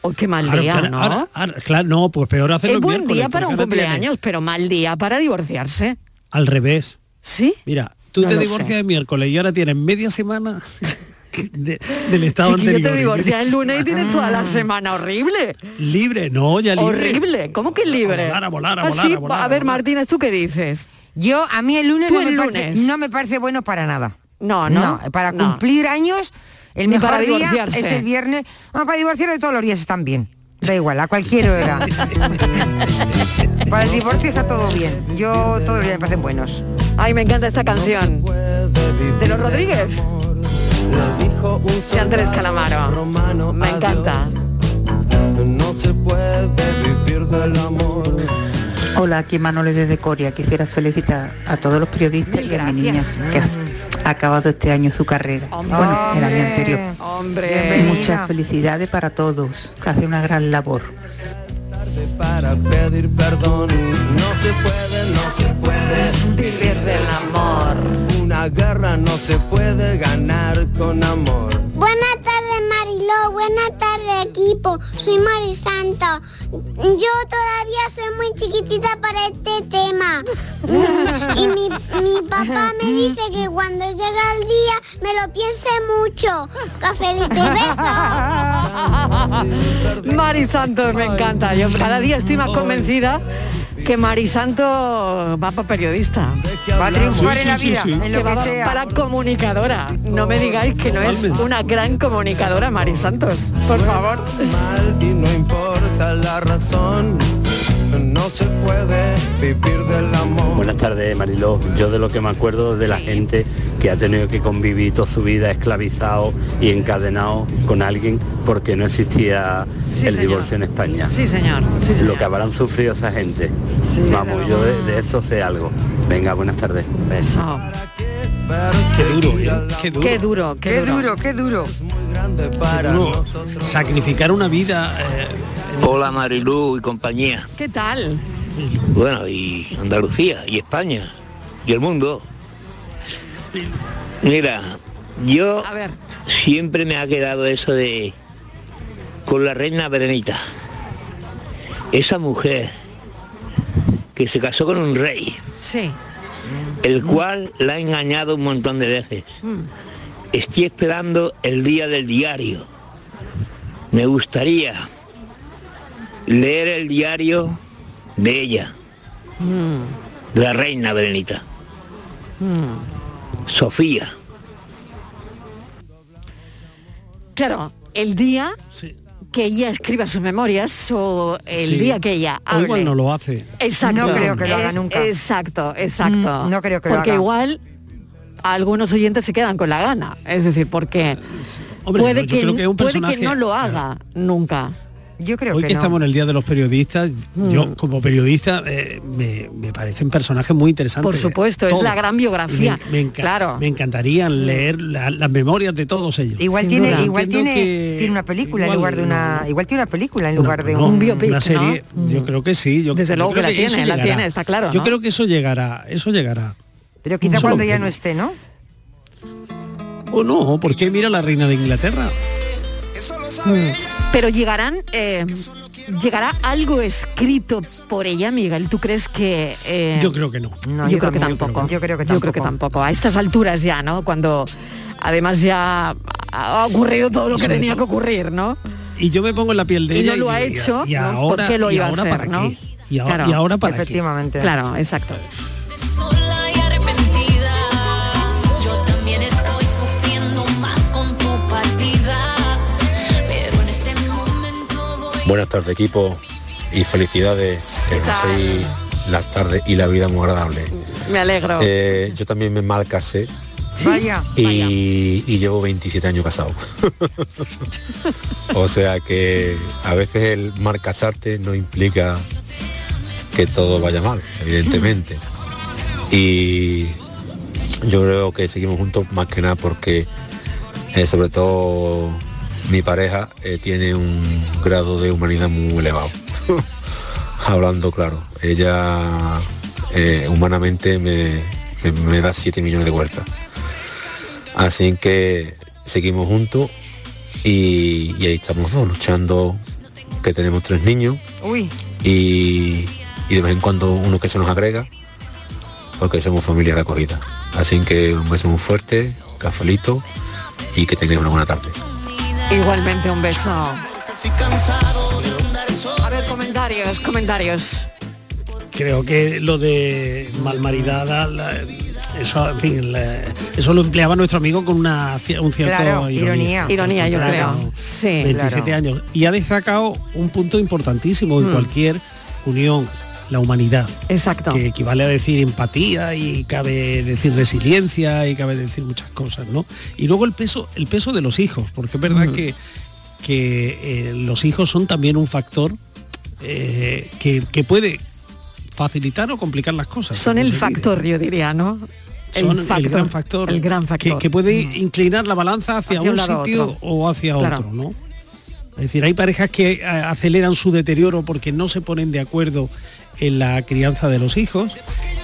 Speaker 10: Oh, qué mal
Speaker 12: Claro,
Speaker 10: día,
Speaker 12: claro,
Speaker 10: ¿no?
Speaker 12: ahora- ahora- claro, no, pues peor hacerlo
Speaker 10: es
Speaker 12: el
Speaker 10: buen día para un
Speaker 12: tienes-
Speaker 10: cumpleaños, pero mal día para divorciarse.
Speaker 12: Al revés.
Speaker 10: ¿Sí?
Speaker 12: Mira, tú
Speaker 10: No
Speaker 12: te divorcias el miércoles y ahora tienes media semana [LAUGHS] de- del estado
Speaker 10: Chiquillo,
Speaker 12: anterior.
Speaker 10: te
Speaker 12: y
Speaker 10: divorcias el lunes y tienes toda la semana horrible.
Speaker 12: Libre, no, ya libre.
Speaker 10: Horrible. ¿Cómo que libre?
Speaker 12: A volar, a volar, a
Speaker 10: Ah,
Speaker 12: volar, a volar, a
Speaker 10: ver,
Speaker 12: volar.
Speaker 10: Martínez, ¿tú qué dices?
Speaker 15: Yo, a mí el lunes, no,
Speaker 10: el
Speaker 15: me parece,
Speaker 10: lunes.
Speaker 15: no me parece bueno para nada.
Speaker 10: No, no.
Speaker 15: para
Speaker 10: No.
Speaker 15: cumplir años, el mejor
Speaker 10: para
Speaker 15: día es el viernes. No, para divorciarse todos los días están bien. Da igual, a cualquier hora. para el divorcio está todo bien. Yo todos los días me parecen buenos.
Speaker 10: Ay, me encanta esta canción. De los Rodríguez. De Andrés Calamaro. Me encanta.
Speaker 17: No se puede vivir del amor.
Speaker 25: Hola, aquí Manole desde Coria. Quisiera felicitar a todos los periodistas y a mi niña que ha ha acabado este año su carrera. Bueno, el año anterior.
Speaker 10: Hombre.
Speaker 25: Muchas felicidades para todos, que hace una gran labor.
Speaker 17: Para pedir perdón. No se puede, no se puede
Speaker 10: vivir del amor.
Speaker 17: Una guerra no se puede ganar con amor.
Speaker 26: Buenas Buenas tardes equipo, soy Mari Santo. Yo todavía soy muy chiquitita para este tema. Y mi, papá me dice que cuando llega el día me lo piense mucho. Cafelito y besos.
Speaker 10: Mari Santos, me encanta. Yo cada día estoy más convencida que Mari Santo va para periodista.
Speaker 15: Va a triunfar en la vida, en lo
Speaker 10: que
Speaker 15: que
Speaker 10: va
Speaker 15: sea.
Speaker 10: para comunicadora. No me digáis que no es una gran comunicadora, Mari Santos. Por favor.
Speaker 17: Mal y no importa la razón. No se puede vivir del amor.
Speaker 27: Buenas tardes, Mariló. Yo de lo que me acuerdo de la gente que ha tenido que convivir toda su vida esclavizado y encadenado con alguien porque no existía
Speaker 10: Sí,
Speaker 27: el
Speaker 10: señor.
Speaker 27: divorcio en España.
Speaker 10: Sí, señor. Sí,
Speaker 27: Lo que habrán sufrido esa gente. Vamos, yo de, de eso sé algo. Venga, buenas tardes.
Speaker 10: Beso.
Speaker 12: Qué duro, ¿eh? Qué duro.
Speaker 10: Qué duro, qué,
Speaker 15: Qué
Speaker 10: duro.
Speaker 15: duro, qué duro.
Speaker 12: Qué duro. Sacrificar una vida. eh,
Speaker 28: Hola Marilú y compañía.
Speaker 10: ¿Qué tal?
Speaker 28: Bueno, y Andalucía, y España, y el mundo. Mira, yo
Speaker 10: A ver.
Speaker 28: siempre me ha quedado eso de con la reina Berenita. Esa mujer que se casó con un rey,
Speaker 10: Sí.
Speaker 28: el cual la ha engañado un montón de veces.
Speaker 10: Mm.
Speaker 28: Estoy esperando el día del diario. Me gustaría leer el diario de ella,
Speaker 10: Mm.
Speaker 28: de la reina Berenita,
Speaker 10: Mm.
Speaker 28: Sofía.
Speaker 10: Claro, el día que ella escriba sus memorias o el
Speaker 12: Sí.
Speaker 10: día que ella
Speaker 12: o
Speaker 10: hable.
Speaker 12: igual no lo hace.
Speaker 10: Exacto.
Speaker 15: No creo que lo haga
Speaker 10: Eh,
Speaker 15: nunca.
Speaker 10: Exacto, exacto.
Speaker 15: Mm, no creo que lo
Speaker 10: Porque
Speaker 15: haga.
Speaker 10: igual algunos oyentes se quedan con la gana. Es decir, porque
Speaker 12: Hombre,
Speaker 10: puede, que,
Speaker 12: creo
Speaker 10: puede que no lo haga nunca.
Speaker 15: Yo creo
Speaker 12: Hoy que, estamos en el Día de los Periodistas,
Speaker 10: Mm.
Speaker 12: yo como periodista eh, me, me parecen personajes muy interesantes.
Speaker 10: Por supuesto, es la gran biografía.
Speaker 12: Me, me enca-
Speaker 10: Claro.
Speaker 12: me encantaría leer la- las memorias de todos ellos.
Speaker 15: Igual
Speaker 10: Sin
Speaker 15: tiene,
Speaker 10: duda.
Speaker 15: igual tiene,
Speaker 12: que
Speaker 15: tiene una película en lugar de una. Igual tiene una película en lugar de
Speaker 12: No,
Speaker 15: un,
Speaker 12: una serie, yo creo que sí. Yo,
Speaker 10: Desde
Speaker 12: yo
Speaker 10: luego
Speaker 12: creo
Speaker 10: que la
Speaker 12: eso
Speaker 10: tiene, la
Speaker 12: llegará.
Speaker 10: tiene, está claro,
Speaker 12: Yo creo que eso llegará, eso llegará.
Speaker 15: Pero quizá
Speaker 12: Eso lo
Speaker 15: cuando ya no esté, ¿no?
Speaker 12: O no, porque mira la reina de Inglaterra.
Speaker 10: Mm. Pero llegarán, eh, llegará algo escrito por ella, Miguel. ¿Tú crees que? eh,
Speaker 12: Yo creo que no.
Speaker 15: No,
Speaker 10: yo,
Speaker 15: yo
Speaker 10: creo que tampoco.
Speaker 15: Yo creo que
Speaker 10: Yo creo que tampoco. A estas alturas ya, ¿no? Cuando además ya ha ocurrido todo lo que tenía que ocurrir, ¿no?
Speaker 12: y yo me pongo en la piel de
Speaker 10: Y
Speaker 12: ella
Speaker 10: no lo ha hecho,
Speaker 12: y,
Speaker 10: ¿no?
Speaker 12: ahora,
Speaker 10: ¿Por qué lo
Speaker 12: y
Speaker 10: iba a hacer,
Speaker 12: para
Speaker 10: no?
Speaker 12: qué y, ahora,
Speaker 10: Claro,
Speaker 12: y ahora para qué?
Speaker 15: Efectivamente.
Speaker 10: Claro, exacto.
Speaker 29: Buenas tardes equipo y felicidades, que las tardes y la vida muy agradable.
Speaker 10: Me alegro.
Speaker 29: Eh, yo también me mal casé
Speaker 15: Vaya.
Speaker 29: y, y llevo 27 años casado. [LAUGHS] o sea que a veces el mal casarte no implica que todo vaya mal, evidentemente. Y yo creo que seguimos juntos más que nada porque eh, sobre todo mi pareja eh, tiene un grado de humanidad muy elevado. [LAUGHS] Hablando claro, ella eh, humanamente me, me- me da 7 millones de vueltas. Así que seguimos juntos y, y ahí estamos dos luchando, que tenemos tres niños
Speaker 15: Uy,
Speaker 29: y, y de vez en cuando uno que se nos agrega, porque somos familia de acogida. Así que un beso muy fuerte, cafelito y que tengáis una buena tarde.
Speaker 10: Igualmente un beso. A ver, comentarios, comentarios.
Speaker 12: Creo que lo de malmaridada, la- eso, en fin, la- eso lo empleaba nuestro amigo con una, un cierto
Speaker 15: Claro, ironía.
Speaker 10: Ironía, yo creo. Sí.
Speaker 12: 27
Speaker 15: claro.
Speaker 12: años. Y ha destacado un punto importantísimo en
Speaker 10: Mm.
Speaker 12: cualquier unión, la humanidad.
Speaker 10: Exacto.
Speaker 12: Que equivale a decir empatía y cabe decir resiliencia y cabe decir muchas cosas, ¿no? Y luego el peso, el peso de los hijos, porque es verdad que, que eh, los hijos son también un factor eh, que, que puede facilitar o complicar las cosas.
Speaker 10: Son el factor, yo diría, ¿no?
Speaker 12: Son el, gran factor.
Speaker 10: El gran factor.
Speaker 12: Que, puede inclinar la balanza hacia,
Speaker 10: Hacia un
Speaker 12: sitio
Speaker 10: otro.
Speaker 12: o hacia
Speaker 10: Claro.
Speaker 12: otro, ¿no? Es decir, hay parejas que eh, aceleran su deterioro porque no se ponen de acuerdo en la crianza de los hijos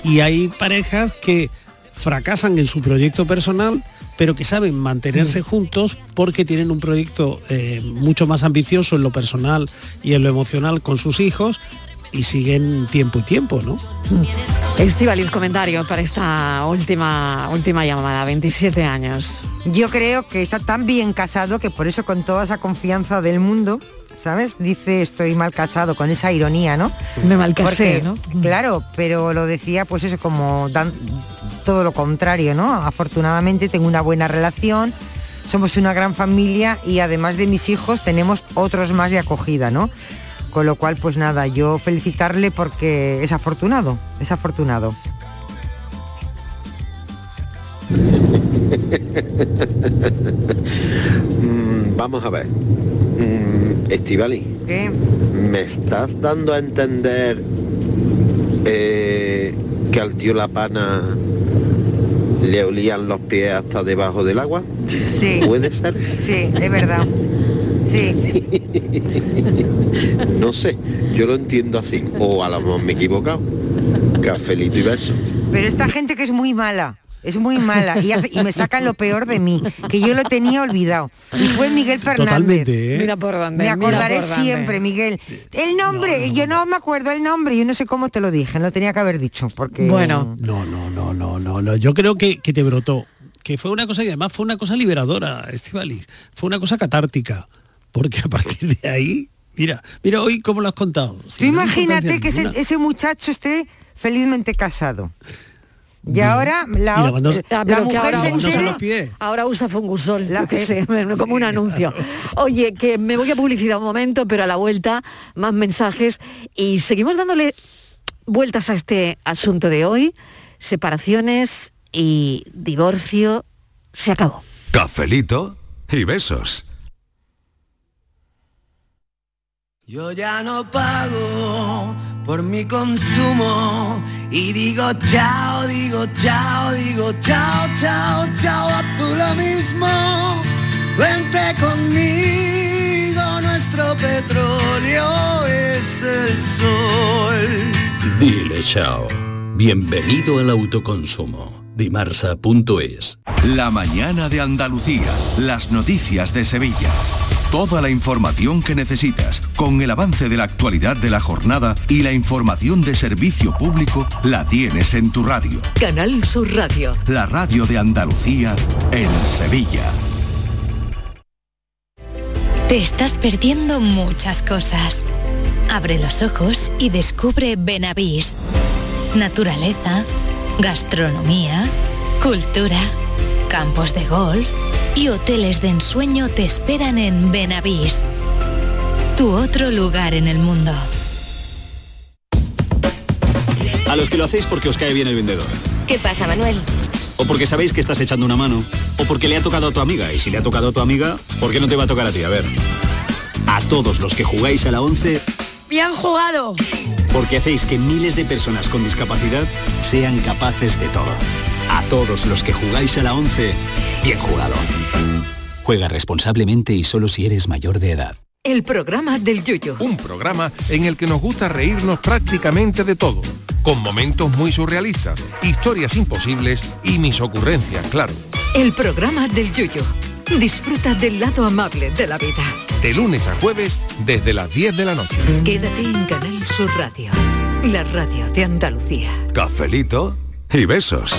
Speaker 12: y hay parejas que fracasan en su proyecto personal pero que saben mantenerse
Speaker 10: Mm.
Speaker 12: juntos porque tienen un proyecto eh, mucho más ambicioso en lo personal y en lo emocional con sus hijos y siguen tiempo y tiempo, ¿no?
Speaker 10: Estivalis, comentario para esta última última llamada, 27 años.
Speaker 15: Yo creo que está tan bien casado que por eso con toda esa confianza del mundo, ¿sabes? Dice estoy mal casado, con esa ironía, ¿no?
Speaker 10: Me mal casé,
Speaker 15: Porque,
Speaker 10: ¿no?
Speaker 15: Claro, pero lo decía pues eso como dan- todo lo contrario, ¿no? Afortunadamente tengo una buena relación, somos una gran familia y además de mis hijos tenemos otros más de acogida, ¿no? Con lo cual, pues nada, yo felicitarle porque es afortunado, es afortunado.
Speaker 30: Mm, vamos a ver. Mm, Estivali,
Speaker 15: ¿Qué?
Speaker 30: ¿me estás dando a entender eh, que al tío La Pana le olían los pies hasta debajo del agua?
Speaker 15: Sí.
Speaker 30: ¿Puede ser?
Speaker 15: Sí, es verdad. Sí. [LAUGHS]
Speaker 30: No sé, yo lo entiendo así. O a lo mejor me he equivocado. Cafelito y beso.
Speaker 15: Pero esta gente que es muy mala, es muy mala y, hace- y me sacan lo peor de mí, que yo lo tenía olvidado. Y fue Miguel Fernández.
Speaker 12: Totalmente, ¿eh?
Speaker 10: Mira por dónde.
Speaker 15: Me acordaré
Speaker 10: dónde.
Speaker 15: siempre, Miguel. El nombre, yo no me acuerdo el nombre, yo no sé cómo te lo dije, lo tenía que haber dicho, porque...
Speaker 10: Bueno.
Speaker 12: No, no, no, no, no, no. Yo creo que, que te brotó. Que fue una cosa y además fue una cosa liberadora, Estivaliz. Fue una cosa catártica. Porque a partir de ahí, mira, mira hoy cómo lo has contado.
Speaker 15: Tú imagínate que ese, muchacho esté felizmente casado. Y ahora la,
Speaker 12: Y
Speaker 15: la
Speaker 10: Ah, pero que
Speaker 15: mujer
Speaker 10: ahora
Speaker 15: se entere-
Speaker 12: los pies.
Speaker 10: Ahora usa fungusol,
Speaker 15: La-
Speaker 10: qué [LAUGHS] sé, como un anuncio. Oye, que me voy a publicidad un momento, pero a la vuelta más mensajes y seguimos dándole vueltas a este asunto de hoy, separaciones y divorcio se acabó.
Speaker 1: Cafelito y besos.
Speaker 31: Yo ya no pago por mi consumo y digo chao, digo chao, digo chao, chao, chao, a tú lo mismo. Vente conmigo, nuestro petróleo es el sol.
Speaker 32: Dile chao. Bienvenido al autoconsumo. Dimarsa.es.
Speaker 33: La mañana de Andalucía. Las noticias de Sevilla. Toda la información que necesitas, con el avance de la actualidad de la jornada y la información de servicio público, la tienes en tu radio.
Speaker 32: Canal Sur Radio.
Speaker 33: La radio de Andalucía en Sevilla.
Speaker 34: Te estás perdiendo muchas cosas. Abre los ojos y descubre Benavís. Naturaleza, gastronomía, cultura, campos de golf y hoteles de ensueño te esperan en Benavís. Tu otro lugar en el mundo.
Speaker 35: A los que lo hacéis porque os cae bien el vendedor.
Speaker 34: ¿Qué pasa, Manuel?
Speaker 35: O porque sabéis que estás echando una mano. O porque le ha tocado a tu amiga. Y si le ha tocado a tu amiga, ¿por qué no te va a tocar a ti? A ver. A todos los que jugáis a la 11,
Speaker 36: ¡Bien jugado!
Speaker 35: porque hacéis que miles de personas con discapacidad sean capaces de todo. A todos los que jugáis a la 11, bien jugado. Juega responsablemente y solo si eres mayor de edad.
Speaker 32: El programa del Yuyo.
Speaker 37: Un programa en el que nos gusta reírnos prácticamente de todo, con momentos muy surrealistas, historias imposibles y mis ocurrencias, claro.
Speaker 32: El programa del Yuyo. Disfruta del lado amable de la vida.
Speaker 37: De lunes a jueves desde las 10 de la noche.
Speaker 32: Quédate en Canal Sur Radio. La radio de Andalucía.
Speaker 1: Cafelito y besos.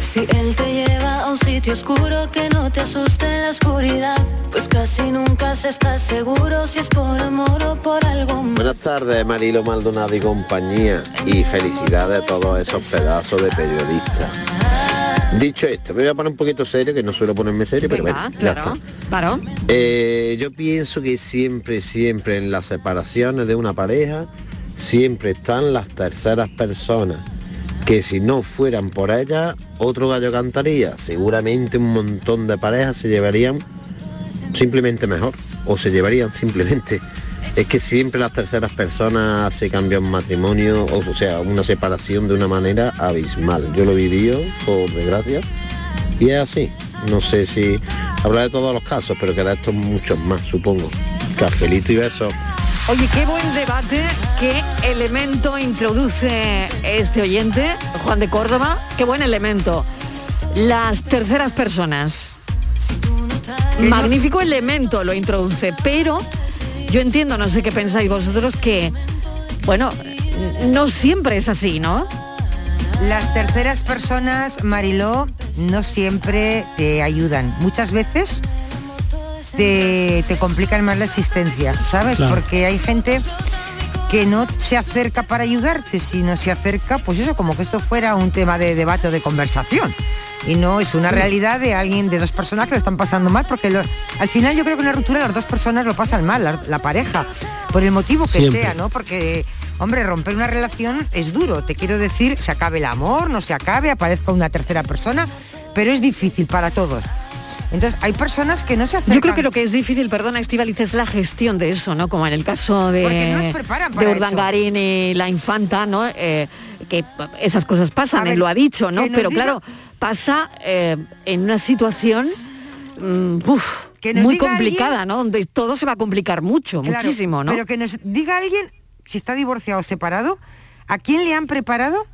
Speaker 13: Si él te lleva a un sitio oscuro que no te asuste en la oscuridad, pues casi nunca se está seguro si es por amor o por algo más.
Speaker 30: Buenas tardes, Marilo Maldonado y compañía. Y felicidades a todos esos pedazos de periodistas. Dicho esto, me voy a poner un poquito serio, que no suelo ponerme serio, pero
Speaker 10: Venga,
Speaker 30: bueno, ya
Speaker 10: claro, claro.
Speaker 30: Eh, yo pienso que siempre, siempre en las separaciones de una pareja, siempre están las terceras personas, que si no fueran por ellas, otro gallo cantaría. Seguramente un montón de parejas se llevarían simplemente mejor, o se llevarían simplemente. Es que siempre las terceras personas se cambian un matrimonio, o, o sea, una separación de una manera abismal. Yo lo he vivido, por desgracia, y es así. No sé si hablar de todos los casos, pero que de estos muchos más, supongo. Cafelito y besos.
Speaker 10: Oye, qué buen debate, qué elemento introduce este oyente, Juan de Córdoba, qué buen elemento. Las terceras personas. Magnífico elemento lo introduce, pero yo entiendo, no sé qué pensáis vosotros, que, bueno, no siempre es así, ¿no?
Speaker 15: Las terceras personas, Mariló, no siempre te ayudan. Muchas veces te, te complican más la existencia, ¿sabes?
Speaker 12: Claro.
Speaker 15: Porque hay gente que no se acerca para ayudarte, sino se acerca, pues eso, como que esto fuera un tema de debate o de conversación. Y no es una realidad de alguien, de dos personas que lo están pasando mal, porque lo- al final yo creo que en una ruptura las dos personas lo pasan mal, la, la pareja, por el motivo que
Speaker 12: Siempre.
Speaker 15: sea, ¿no? Porque, hombre, romper una relación es duro, te quiero decir, se acabe el amor, no se acabe, aparezca una tercera persona, pero es difícil para todos. Entonces, hay personas que no se acercan.
Speaker 10: Yo creo que lo que es difícil, perdona Estivaliz, es la gestión de eso, ¿no? Como en el caso de,
Speaker 15: Porque no nos preparan
Speaker 10: de Urdangarín y la infanta, ¿no? Eh, que esas cosas pasan,
Speaker 15: ver,
Speaker 10: él lo ha dicho, ¿no? Pero
Speaker 15: diga-
Speaker 10: claro, pasa eh, en una situación mm, uf,
Speaker 15: Que nos
Speaker 10: muy complicada, ¿no? Donde todo se va a complicar mucho,
Speaker 15: Claro,
Speaker 10: muchísimo, ¿no?
Speaker 15: Pero que nos diga alguien si está divorciado o separado, ¿a quién le han preparado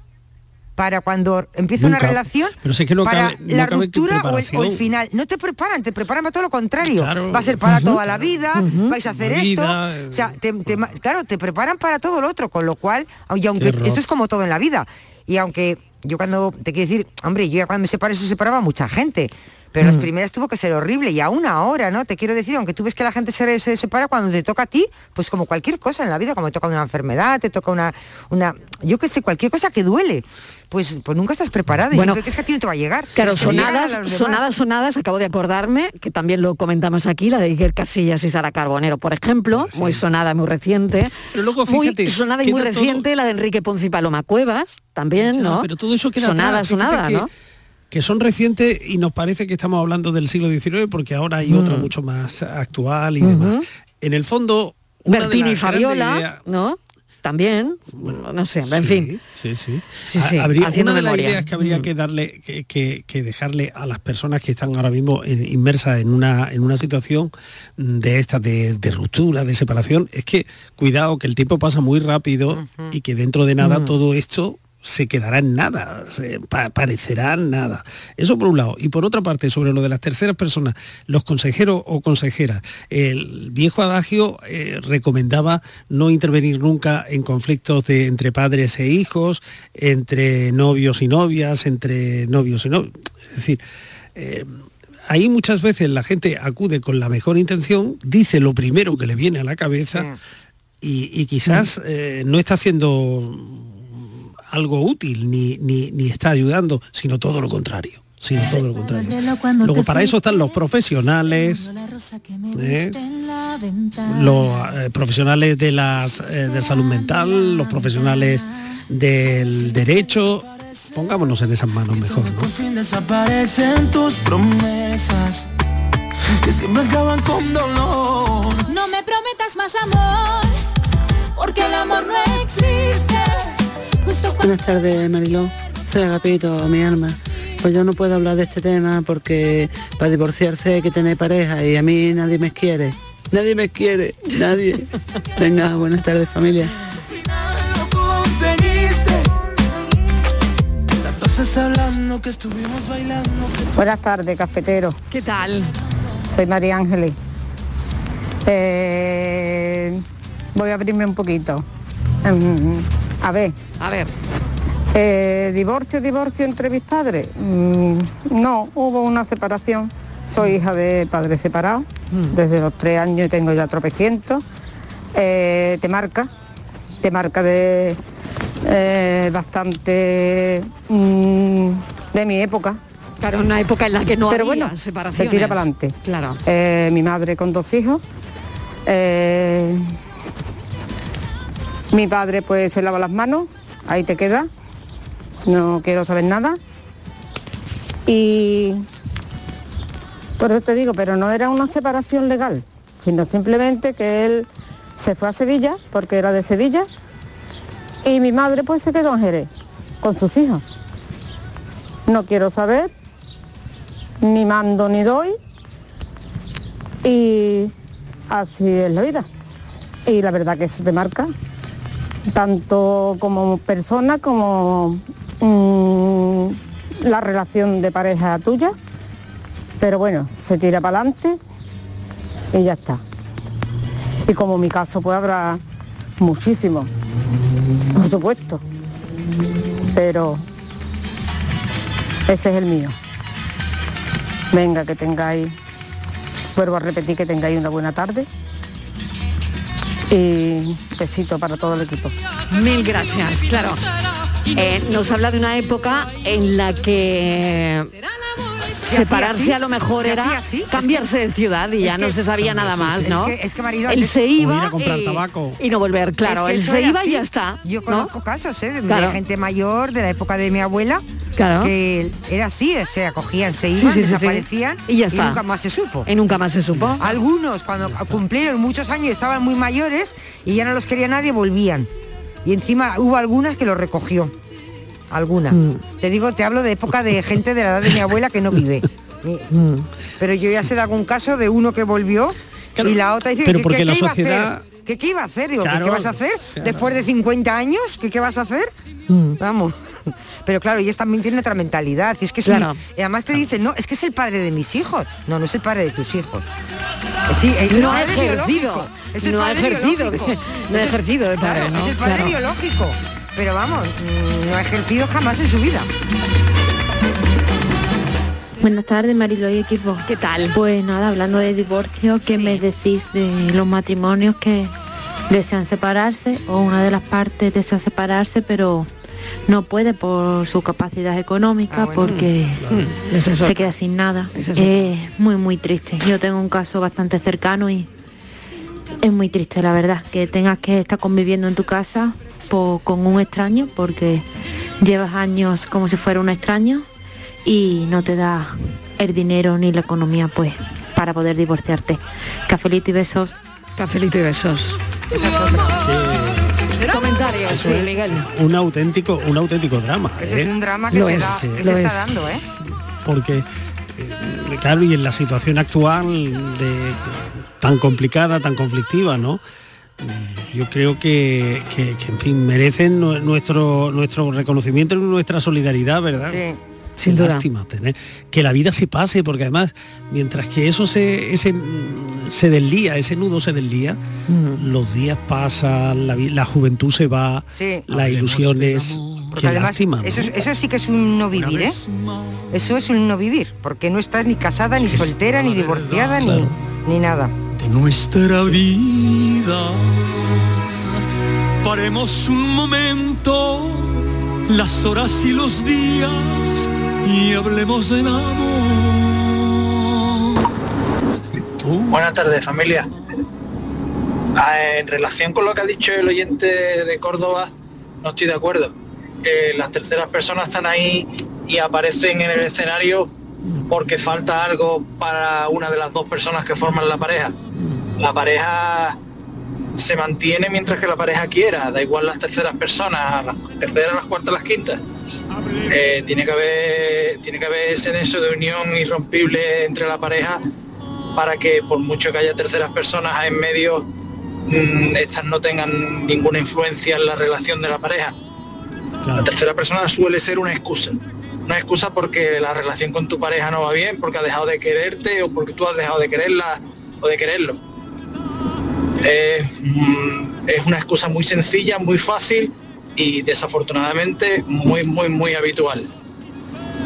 Speaker 15: para cuando empieza
Speaker 12: Nunca.
Speaker 15: una relación?
Speaker 12: Pero si es que no
Speaker 15: para
Speaker 12: cabe- no
Speaker 15: la ruptura o el, o el
Speaker 12: preparación.
Speaker 15: final. No te preparan, te preparan para todo lo contrario.
Speaker 12: Claro.
Speaker 15: Va a ser para toda la vida, vais a hacer
Speaker 12: La
Speaker 15: esto.
Speaker 12: vida,
Speaker 15: o sea, te- te ma- claro, te preparan para todo lo otro, con lo cual, y aunque esto es como todo en la vida. Y aunque yo cuando te quiero decir, hombre, yo ya cuando me separé se separaba mucha gente. Pero las
Speaker 10: Mm.
Speaker 15: primeras tuvo que ser horrible y aún ahora, ¿no? Te quiero decir, aunque tú ves que la gente se, se separa cuando te toca a ti, pues como cualquier cosa en la vida, como te toca una enfermedad, te toca una, una yo qué sé, cualquier cosa que duele, pues, pues nunca estás preparada y
Speaker 10: Bueno,
Speaker 15: siempre crees que a ti no te va a llegar.
Speaker 10: Claro, sonadas, sonadas, sonadas, acabo de acordarme, que también lo comentamos aquí, la de Iker Casillas y Sara Carbonero, por ejemplo, muy sonada, muy reciente.
Speaker 12: Pero luego,
Speaker 10: muy
Speaker 12: fíjate,
Speaker 10: sonada y muy
Speaker 12: todo-
Speaker 10: reciente la de Enrique Ponce y Paloma Cuevas, también,
Speaker 12: Ya,
Speaker 10: ¿no?
Speaker 12: Pero todo eso queda
Speaker 10: sonada,
Speaker 12: atrás.
Speaker 10: Sonada,
Speaker 12: que,
Speaker 10: ¿no?
Speaker 12: que son recientes y nos parece que estamos hablando del siglo XIX porque ahora hay otra
Speaker 10: Mm.
Speaker 12: mucho más actual y demás. En el fondo, una
Speaker 10: Bertini y Fabiola,
Speaker 12: ideas-
Speaker 10: ¿no? También, no sé, en fin.
Speaker 12: Sí, sí.
Speaker 10: Sí,
Speaker 12: Ha-
Speaker 10: sí,
Speaker 12: habría- una de las ideas que habría
Speaker 10: Mm.
Speaker 12: que darle, que, que- que dejarle a las personas que están ahora mismo en- inmersas en una, en una situación de esta de, de ruptura, de separación, es que cuidado, que el tiempo pasa muy rápido y que dentro de nada
Speaker 10: Mm.
Speaker 12: todo esto se quedará en nada, se pa- parecerá nada. Eso por un lado. Y por otra parte, sobre lo de las terceras personas, los consejeros o consejeras, el viejo adagio eh, recomendaba no intervenir nunca en conflictos de, entre padres e hijos, entre novios y novias, entre novios y novios. Es decir, eh, ahí muchas veces la gente acude con la mejor intención, dice lo primero que le viene a la cabeza y, y quizás eh, no está haciendo algo útil ni, ni, ni está ayudando, sino todo lo contrario. Sino todo lo contrario. Luego para eso están los profesionales, ¿eh? los eh, profesionales de las eh, de salud mental, los profesionales del derecho. Pongámonos en esas manos mejor, ¿no?
Speaker 31: Por fin desaparecen tus promesas que siempre acaban con dolor.
Speaker 13: No me prometas más amor, porque el amor no existe.
Speaker 36: Buenas tardes, Mariló. Soy Agapito, mi alma. Pues yo no puedo hablar de este tema porque para divorciarse hay que tener pareja y a mí nadie me quiere. Nadie me quiere, nadie. [LAUGHS] Venga, buenas tardes, familia.
Speaker 38: Buenas tardes, cafetero.
Speaker 10: ¿Qué tal?
Speaker 38: Soy María Ángeles. Eh, voy a abrirme un poquito. Mm, a ver.
Speaker 10: A ver.
Speaker 38: Eh, ¿Divorcio, divorcio entre mis padres? Mm, no, hubo una separación. Soy hija de padres separados. Desde los tres años tengo ya tropecientos. Eh, te marca, te marca de eh, bastante mm, de mi época.
Speaker 10: Claro, una época en la que no
Speaker 38: Pero
Speaker 10: había
Speaker 38: bueno,
Speaker 10: separaciones.
Speaker 38: se tira para adelante.
Speaker 10: Claro.
Speaker 38: Eh, mi madre con dos hijos. Mi padre pues se lava las manos, ahí te queda. No quiero saber nada. Y por eso te digo, pero no era una separación legal, sino simplemente que él se fue a Sevilla, porque era de Sevilla, y mi madre pues se quedó en Jerez, con sus hijos. No quiero saber, ni mando ni doy, y así es la vida. Y la verdad que eso te marca, tanto como persona como mm, la relación de pareja tuya. Pero bueno, se tira para adelante y ya está. Y como mi caso, pues habrá muchísimo, por supuesto. Pero ese es el mío. Venga, que tengáis, vuelvo a repetir que tengáis una buena tarde. Y besito para todo el equipo.
Speaker 10: Mil gracias, claro. Eh, nos habla de una época en la que separarse a lo mejor
Speaker 15: se
Speaker 10: era
Speaker 15: así.
Speaker 10: cambiarse de ciudad y ya no
Speaker 15: que-
Speaker 10: se sabía nada más,
Speaker 15: Es
Speaker 10: ¿no?
Speaker 15: que- es que, Marilo,
Speaker 10: Él se iba
Speaker 15: a comprar
Speaker 10: y,
Speaker 15: tabaco.
Speaker 10: y no volver, claro.
Speaker 15: Es que
Speaker 10: él se iba y ya está.
Speaker 15: Yo
Speaker 10: ¿no?
Speaker 15: conozco casos ¿eh? de
Speaker 10: Claro.
Speaker 15: gente mayor de la época de mi abuela
Speaker 10: Claro.
Speaker 15: que era así, o sea, cogían, se iban,
Speaker 10: sí, sí, sí.
Speaker 15: desaparecían
Speaker 10: Y ya está.
Speaker 15: nunca más se supo.
Speaker 10: Y nunca más se supo.
Speaker 15: Algunos cuando cumplieron muchos años estaban muy mayores y ya no los quería nadie, volvían. Y encima hubo algunas que los recogió. Alguna.
Speaker 10: Mm.
Speaker 15: Te digo, te hablo de época de gente de la edad de mi abuela que no vive. [LAUGHS]
Speaker 10: Mm.
Speaker 15: Pero yo ya sé de algún caso de uno que volvió y la otra dice
Speaker 12: pero
Speaker 15: que,
Speaker 12: porque
Speaker 15: que-
Speaker 12: la
Speaker 15: ¿qué iba a hacer? ¿Qué, qué iba a hacer? Digo, ¿qué-
Speaker 12: Claro,
Speaker 15: ¿qué vas a hacer? Después de 50 años, ¿qué, qué vas a hacer? Vamos. Pero claro, ellas también tienen otra mentalidad. Y es que
Speaker 10: Claro.
Speaker 15: y además te dicen, no, es que es el padre de mis hijos. No, no es el padre de tus hijos. Eh, Sí, es
Speaker 10: No ha ejercido.
Speaker 15: Es el
Speaker 10: No ha ejercido no ha ejercido
Speaker 15: claro. Es el padre
Speaker 10: Claro.
Speaker 15: biológico. Pero vamos, mm, no ha ejercido jamás en su vida.
Speaker 39: Buenas tardes, Marilo y equipo.
Speaker 10: ¿Qué tal?
Speaker 39: Pues nada, hablando de divorcio, ¿qué me decís de los matrimonios que desean separarse o una de las partes desea separarse, pero no puede por su capacidad económica
Speaker 10: Ah, bueno.
Speaker 39: porque
Speaker 10: Mm, es
Speaker 39: se queda sin nada?
Speaker 10: Es
Speaker 39: muy, muy triste. Yo tengo un caso bastante cercano y es muy triste, la verdad, que tengas que estar conviviendo en tu casa con un extraño porque llevas años como si fuera un extraño y no te da el dinero ni la economía pues para poder divorciarte. Cafelito y besos.
Speaker 10: Cafelito y besos. Comentarios,
Speaker 12: Eso
Speaker 10: sí,
Speaker 12: es
Speaker 10: Miguel.
Speaker 12: Un auténtico, un auténtico drama.
Speaker 15: Eso es
Speaker 12: ¿eh?
Speaker 15: un drama que
Speaker 10: Lo
Speaker 15: se,
Speaker 10: es,
Speaker 15: da-
Speaker 10: sí,
Speaker 15: que
Speaker 10: lo
Speaker 15: se está
Speaker 10: es.
Speaker 15: dando, ¿eh?
Speaker 12: porque eh, claro y en la situación actual de tan complicada tan conflictiva no yo creo que, que- que, en fin, merecen nu- nuestro, nuestro reconocimiento y nuestra solidaridad, ¿verdad?
Speaker 15: Sí.
Speaker 10: Sin duda.
Speaker 12: lástima tener que la vida se pase, porque además, mientras que eso se, ese, se deslía, ese nudo se deslía, los días pasan, la, juventud se va,
Speaker 15: Sí.
Speaker 12: las ilusiones. Qué
Speaker 15: además,
Speaker 12: lástima. ¿no?
Speaker 15: eso, es- eso sí que es un no vivir, ¿eh? Eso es un no vivir, porque no estás ni casada, ni soltera, ni divorciada, ni, ni nada.
Speaker 31: Nuestra vida. Paremos un momento las horas y los días y hablemos del amor.
Speaker 40: Buenas tardes, familia. Ah, En relación con lo que ha dicho el oyente de Córdoba, no estoy de acuerdo. Eh, las terceras personas están ahí y aparecen en el escenario porque falta algo para una de las dos personas que forman la pareja. La pareja se mantiene mientras que la pareja quiera, da igual las terceras personas, las terceras, las cuartas, las quintas. Eh, tiene que haber tiene que haber ese nexo de unión irrompible entre la pareja para que por mucho que haya terceras personas en medio mm, estas no tengan ninguna influencia en la relación de la pareja la tercera persona suele ser una excusa una excusa porque la relación con tu pareja no va bien porque ha dejado de quererte o porque tú has dejado de quererla o de quererlo. Eh, mm, es una excusa muy sencilla muy fácil y desafortunadamente muy muy muy habitual.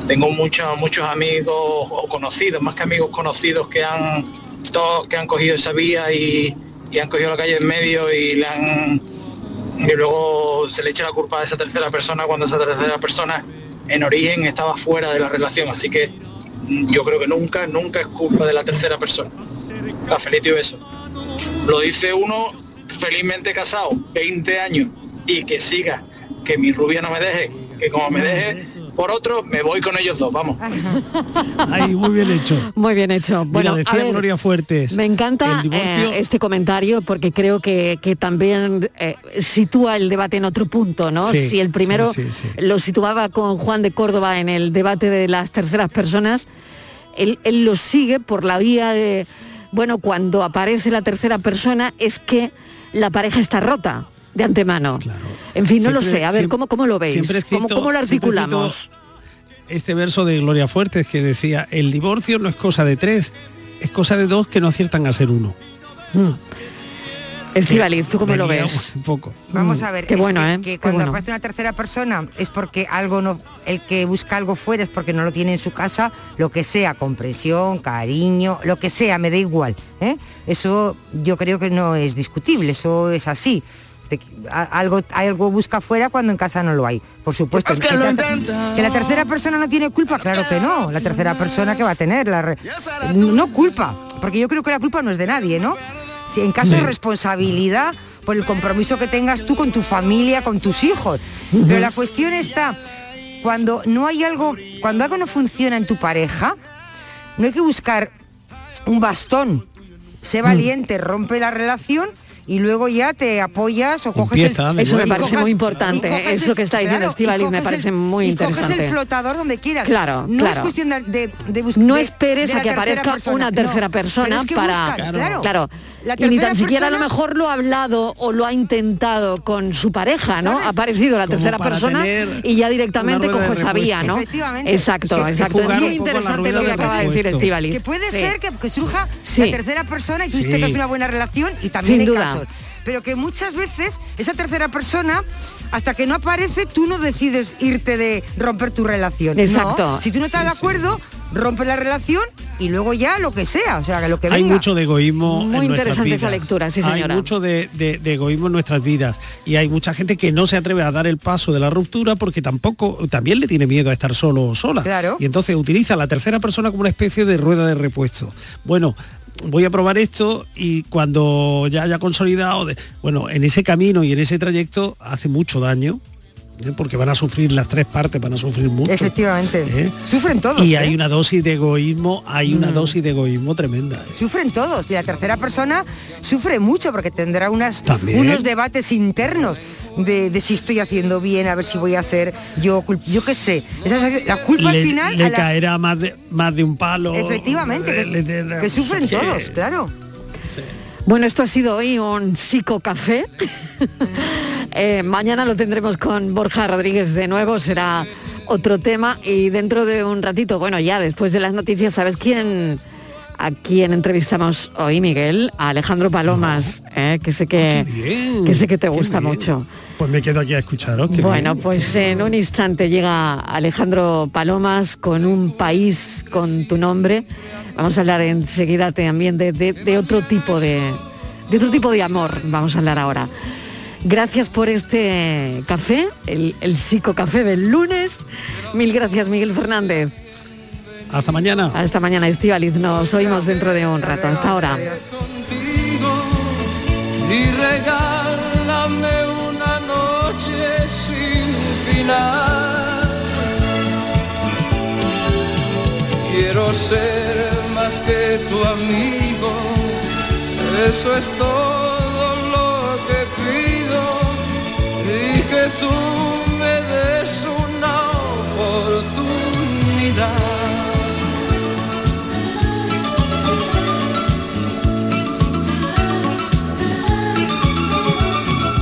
Speaker 40: Tengo muchos muchos amigos o conocidos, más que amigos conocidos que han todos que han cogido esa vía y, y han cogido la calle en medio y y luego se le echa la culpa a esa tercera persona cuando esa tercera persona en origen estaba fuera de la relación. Así que yo creo que nunca, nunca es culpa de la tercera persona. Cafelito y beso. Lo dice uno felizmente casado, 20 años, y que siga, que mi rubia no me deje, que como me deje por otro, me voy con ellos dos, vamos. [LAUGHS]
Speaker 12: Ay, muy bien hecho.
Speaker 10: Muy bien hecho. Bueno,
Speaker 12: Mira,
Speaker 10: a ver,
Speaker 12: Gloria Fuertes.
Speaker 10: Me encanta
Speaker 12: divorcio-
Speaker 10: eh, este comentario porque creo que, que también eh, sitúa el debate en otro punto, ¿no?
Speaker 12: Sí,
Speaker 10: si el primero
Speaker 12: sí, sí, sí.
Speaker 10: lo situaba con Juan de Córdoba en el debate de las terceras personas, él, él lo sigue por la vía de, bueno, cuando aparece la tercera persona es que la pareja está rota de antemano. En fin, no lo sé. A ver,
Speaker 12: siempre-
Speaker 10: ¿cómo, cómo lo veis?
Speaker 12: siempre he
Speaker 10: ¿Cómo,
Speaker 12: escrito-
Speaker 10: cómo lo
Speaker 12: escrito
Speaker 10: articulamos?
Speaker 12: Este verso de Gloria Fuertes que decía, el divorcio no es cosa de tres, es cosa de dos que no aciertan a ser uno.
Speaker 10: Mm. Estivaliz, ¿tú cómo lo ves?
Speaker 12: Un poco.
Speaker 15: Vamos
Speaker 10: Mm,
Speaker 15: a ver,
Speaker 10: qué bueno,
Speaker 15: que,
Speaker 10: ¿eh?
Speaker 15: que
Speaker 10: Qué
Speaker 15: cuando
Speaker 10: bueno.
Speaker 15: aparece una tercera persona es porque algo no, el que busca algo fuera es porque no lo tiene en su casa, lo que sea, comprensión, cariño, lo que sea, me da igual. ¿eh? Eso yo creo que no es discutible, eso es así. A- algo, algo busca fuera cuando en casa no lo hay. Por supuesto.
Speaker 31: Es que
Speaker 15: la,
Speaker 31: intenta.
Speaker 15: que la tercera persona no tiene culpa, claro que no. La tercera persona que va a tener la re- no culpa, porque yo creo que la culpa no es de nadie, ¿no? Si en caso de responsabilidad por el compromiso que tengas tú con tu familia, con tus hijos. Pero la cuestión está cuando no hay algo, cuando algo no funciona en tu pareja, no hay que buscar un bastón. Sé valiente, rompe la relación y luego ya te apoyas o coges
Speaker 10: Empieza
Speaker 15: el
Speaker 10: Eso me parece muy importante,
Speaker 15: coges
Speaker 10: eso que está diciendo
Speaker 15: claro, y
Speaker 10: Estíbaliz me parece
Speaker 15: el-
Speaker 10: muy
Speaker 15: y coges
Speaker 10: interesante.
Speaker 15: el flotador donde quieras.
Speaker 10: Claro,
Speaker 15: no es
Speaker 10: claro.
Speaker 15: cuestión de, de, de
Speaker 10: No esperes
Speaker 15: de
Speaker 10: a que aparezca
Speaker 15: persona,
Speaker 10: una
Speaker 15: no.
Speaker 10: tercera
Speaker 15: Pero
Speaker 10: persona
Speaker 15: es que
Speaker 10: para
Speaker 15: claro. La
Speaker 10: Y ni tan siquiera a lo mejor lo ha hablado o lo ha intentado con su pareja, ¿no? Ha aparecido la
Speaker 12: Como
Speaker 10: tercera persona y ya directamente
Speaker 12: de
Speaker 10: esa vía, ¿no?
Speaker 15: Efectivamente.
Speaker 10: Exacto,
Speaker 15: Sí,
Speaker 10: exacto. Es muy interesante lo que
Speaker 12: de
Speaker 10: acaba de decir. Estivaliz.
Speaker 15: Que puede
Speaker 10: Sí.
Speaker 15: ser que, que surja
Speaker 10: Sí.
Speaker 15: la tercera persona y tuviste
Speaker 10: Sí.
Speaker 15: que hacer una buena relación y también
Speaker 10: Sin
Speaker 15: hay
Speaker 10: duda.
Speaker 15: casos. Pero que muchas veces esa tercera persona, hasta que no aparece, tú no decides irte de romper tu relación. No.
Speaker 10: Exacto.
Speaker 15: Si tú no estás de acuerdo, rompe la relación y luego ya lo que sea, o sea, que lo que
Speaker 12: Hay
Speaker 15: venga.
Speaker 12: mucho de egoísmo en
Speaker 10: Muy
Speaker 12: nuestras
Speaker 10: interesante esa lectura, sí, señora.
Speaker 12: Hay mucho de, de- de egoísmo en nuestras vidas y hay mucha gente que no se atreve a dar el paso de la ruptura porque tampoco también le tiene miedo a estar solo o sola.
Speaker 15: Claro.
Speaker 12: Y entonces utiliza a la tercera persona como una especie de rueda de repuesto. Bueno, voy a probar esto y cuando ya haya consolidado, de- bueno, en ese camino y en ese trayecto hace mucho daño. ¿Eh? porque van a sufrir las tres partes, van a sufrir mucho.
Speaker 15: Efectivamente.
Speaker 12: ¿eh?
Speaker 15: Sufren todos.
Speaker 12: Y
Speaker 15: ¿eh?
Speaker 12: hay una dosis de egoísmo, hay una
Speaker 15: Mm.
Speaker 12: dosis de egoísmo tremenda. ¿eh?
Speaker 15: Sufren todos y la tercera persona sufre mucho porque tendrá unas,
Speaker 12: También.
Speaker 15: unos debates internos de, de si estoy haciendo bien, a ver si voy a ser yo, yo qué sé. Esa es la culpa
Speaker 12: le,
Speaker 15: al final
Speaker 12: le
Speaker 15: a la-
Speaker 12: caerá más de, más de un palo.
Speaker 15: efectivamente, que,
Speaker 12: le- le-
Speaker 15: que sufren todos, claro.
Speaker 10: Bueno, esto ha sido hoy un psicocafé. [LAUGHS] Eh, mañana lo tendremos con Borja Rodríguez de nuevo, será otro tema y dentro de un ratito, bueno, ya después de las noticias, ¿sabes quién? A quién entrevistamos hoy, Miguel, a Alejandro Palomas, eh, que sé que, que sé que te gusta mucho.
Speaker 12: Pues me quedo aquí a escucharos.
Speaker 10: Bueno,
Speaker 12: bien.
Speaker 10: pues en un instante llega Alejandro Palomas con un país con tu nombre. Vamos a hablar enseguida también de, de- de otro tipo de, de otro tipo de amor. Vamos a hablar ahora. Gracias por este café, el, el psicocafé del lunes. Mil gracias, Miguel Fernández.
Speaker 12: Hasta mañana.
Speaker 10: Hasta mañana, Estivaliz. Nos oímos dentro de un rato. Hasta ahora.
Speaker 31: y regálame una noche sin final. Quiero ser que tu amigo, eso es todo lo que pido y que tú me des una oportunidad.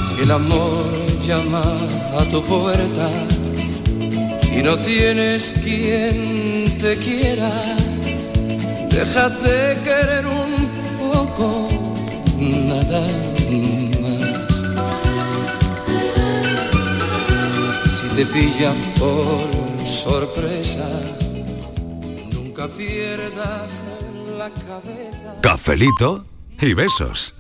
Speaker 31: Si el amor llama a tu puerta y no tienes quien te quiera, déjate querer un poco, nada más. Si te pillan por sorpresa, nunca pierdas la cabeza.
Speaker 1: Cafelito y besos.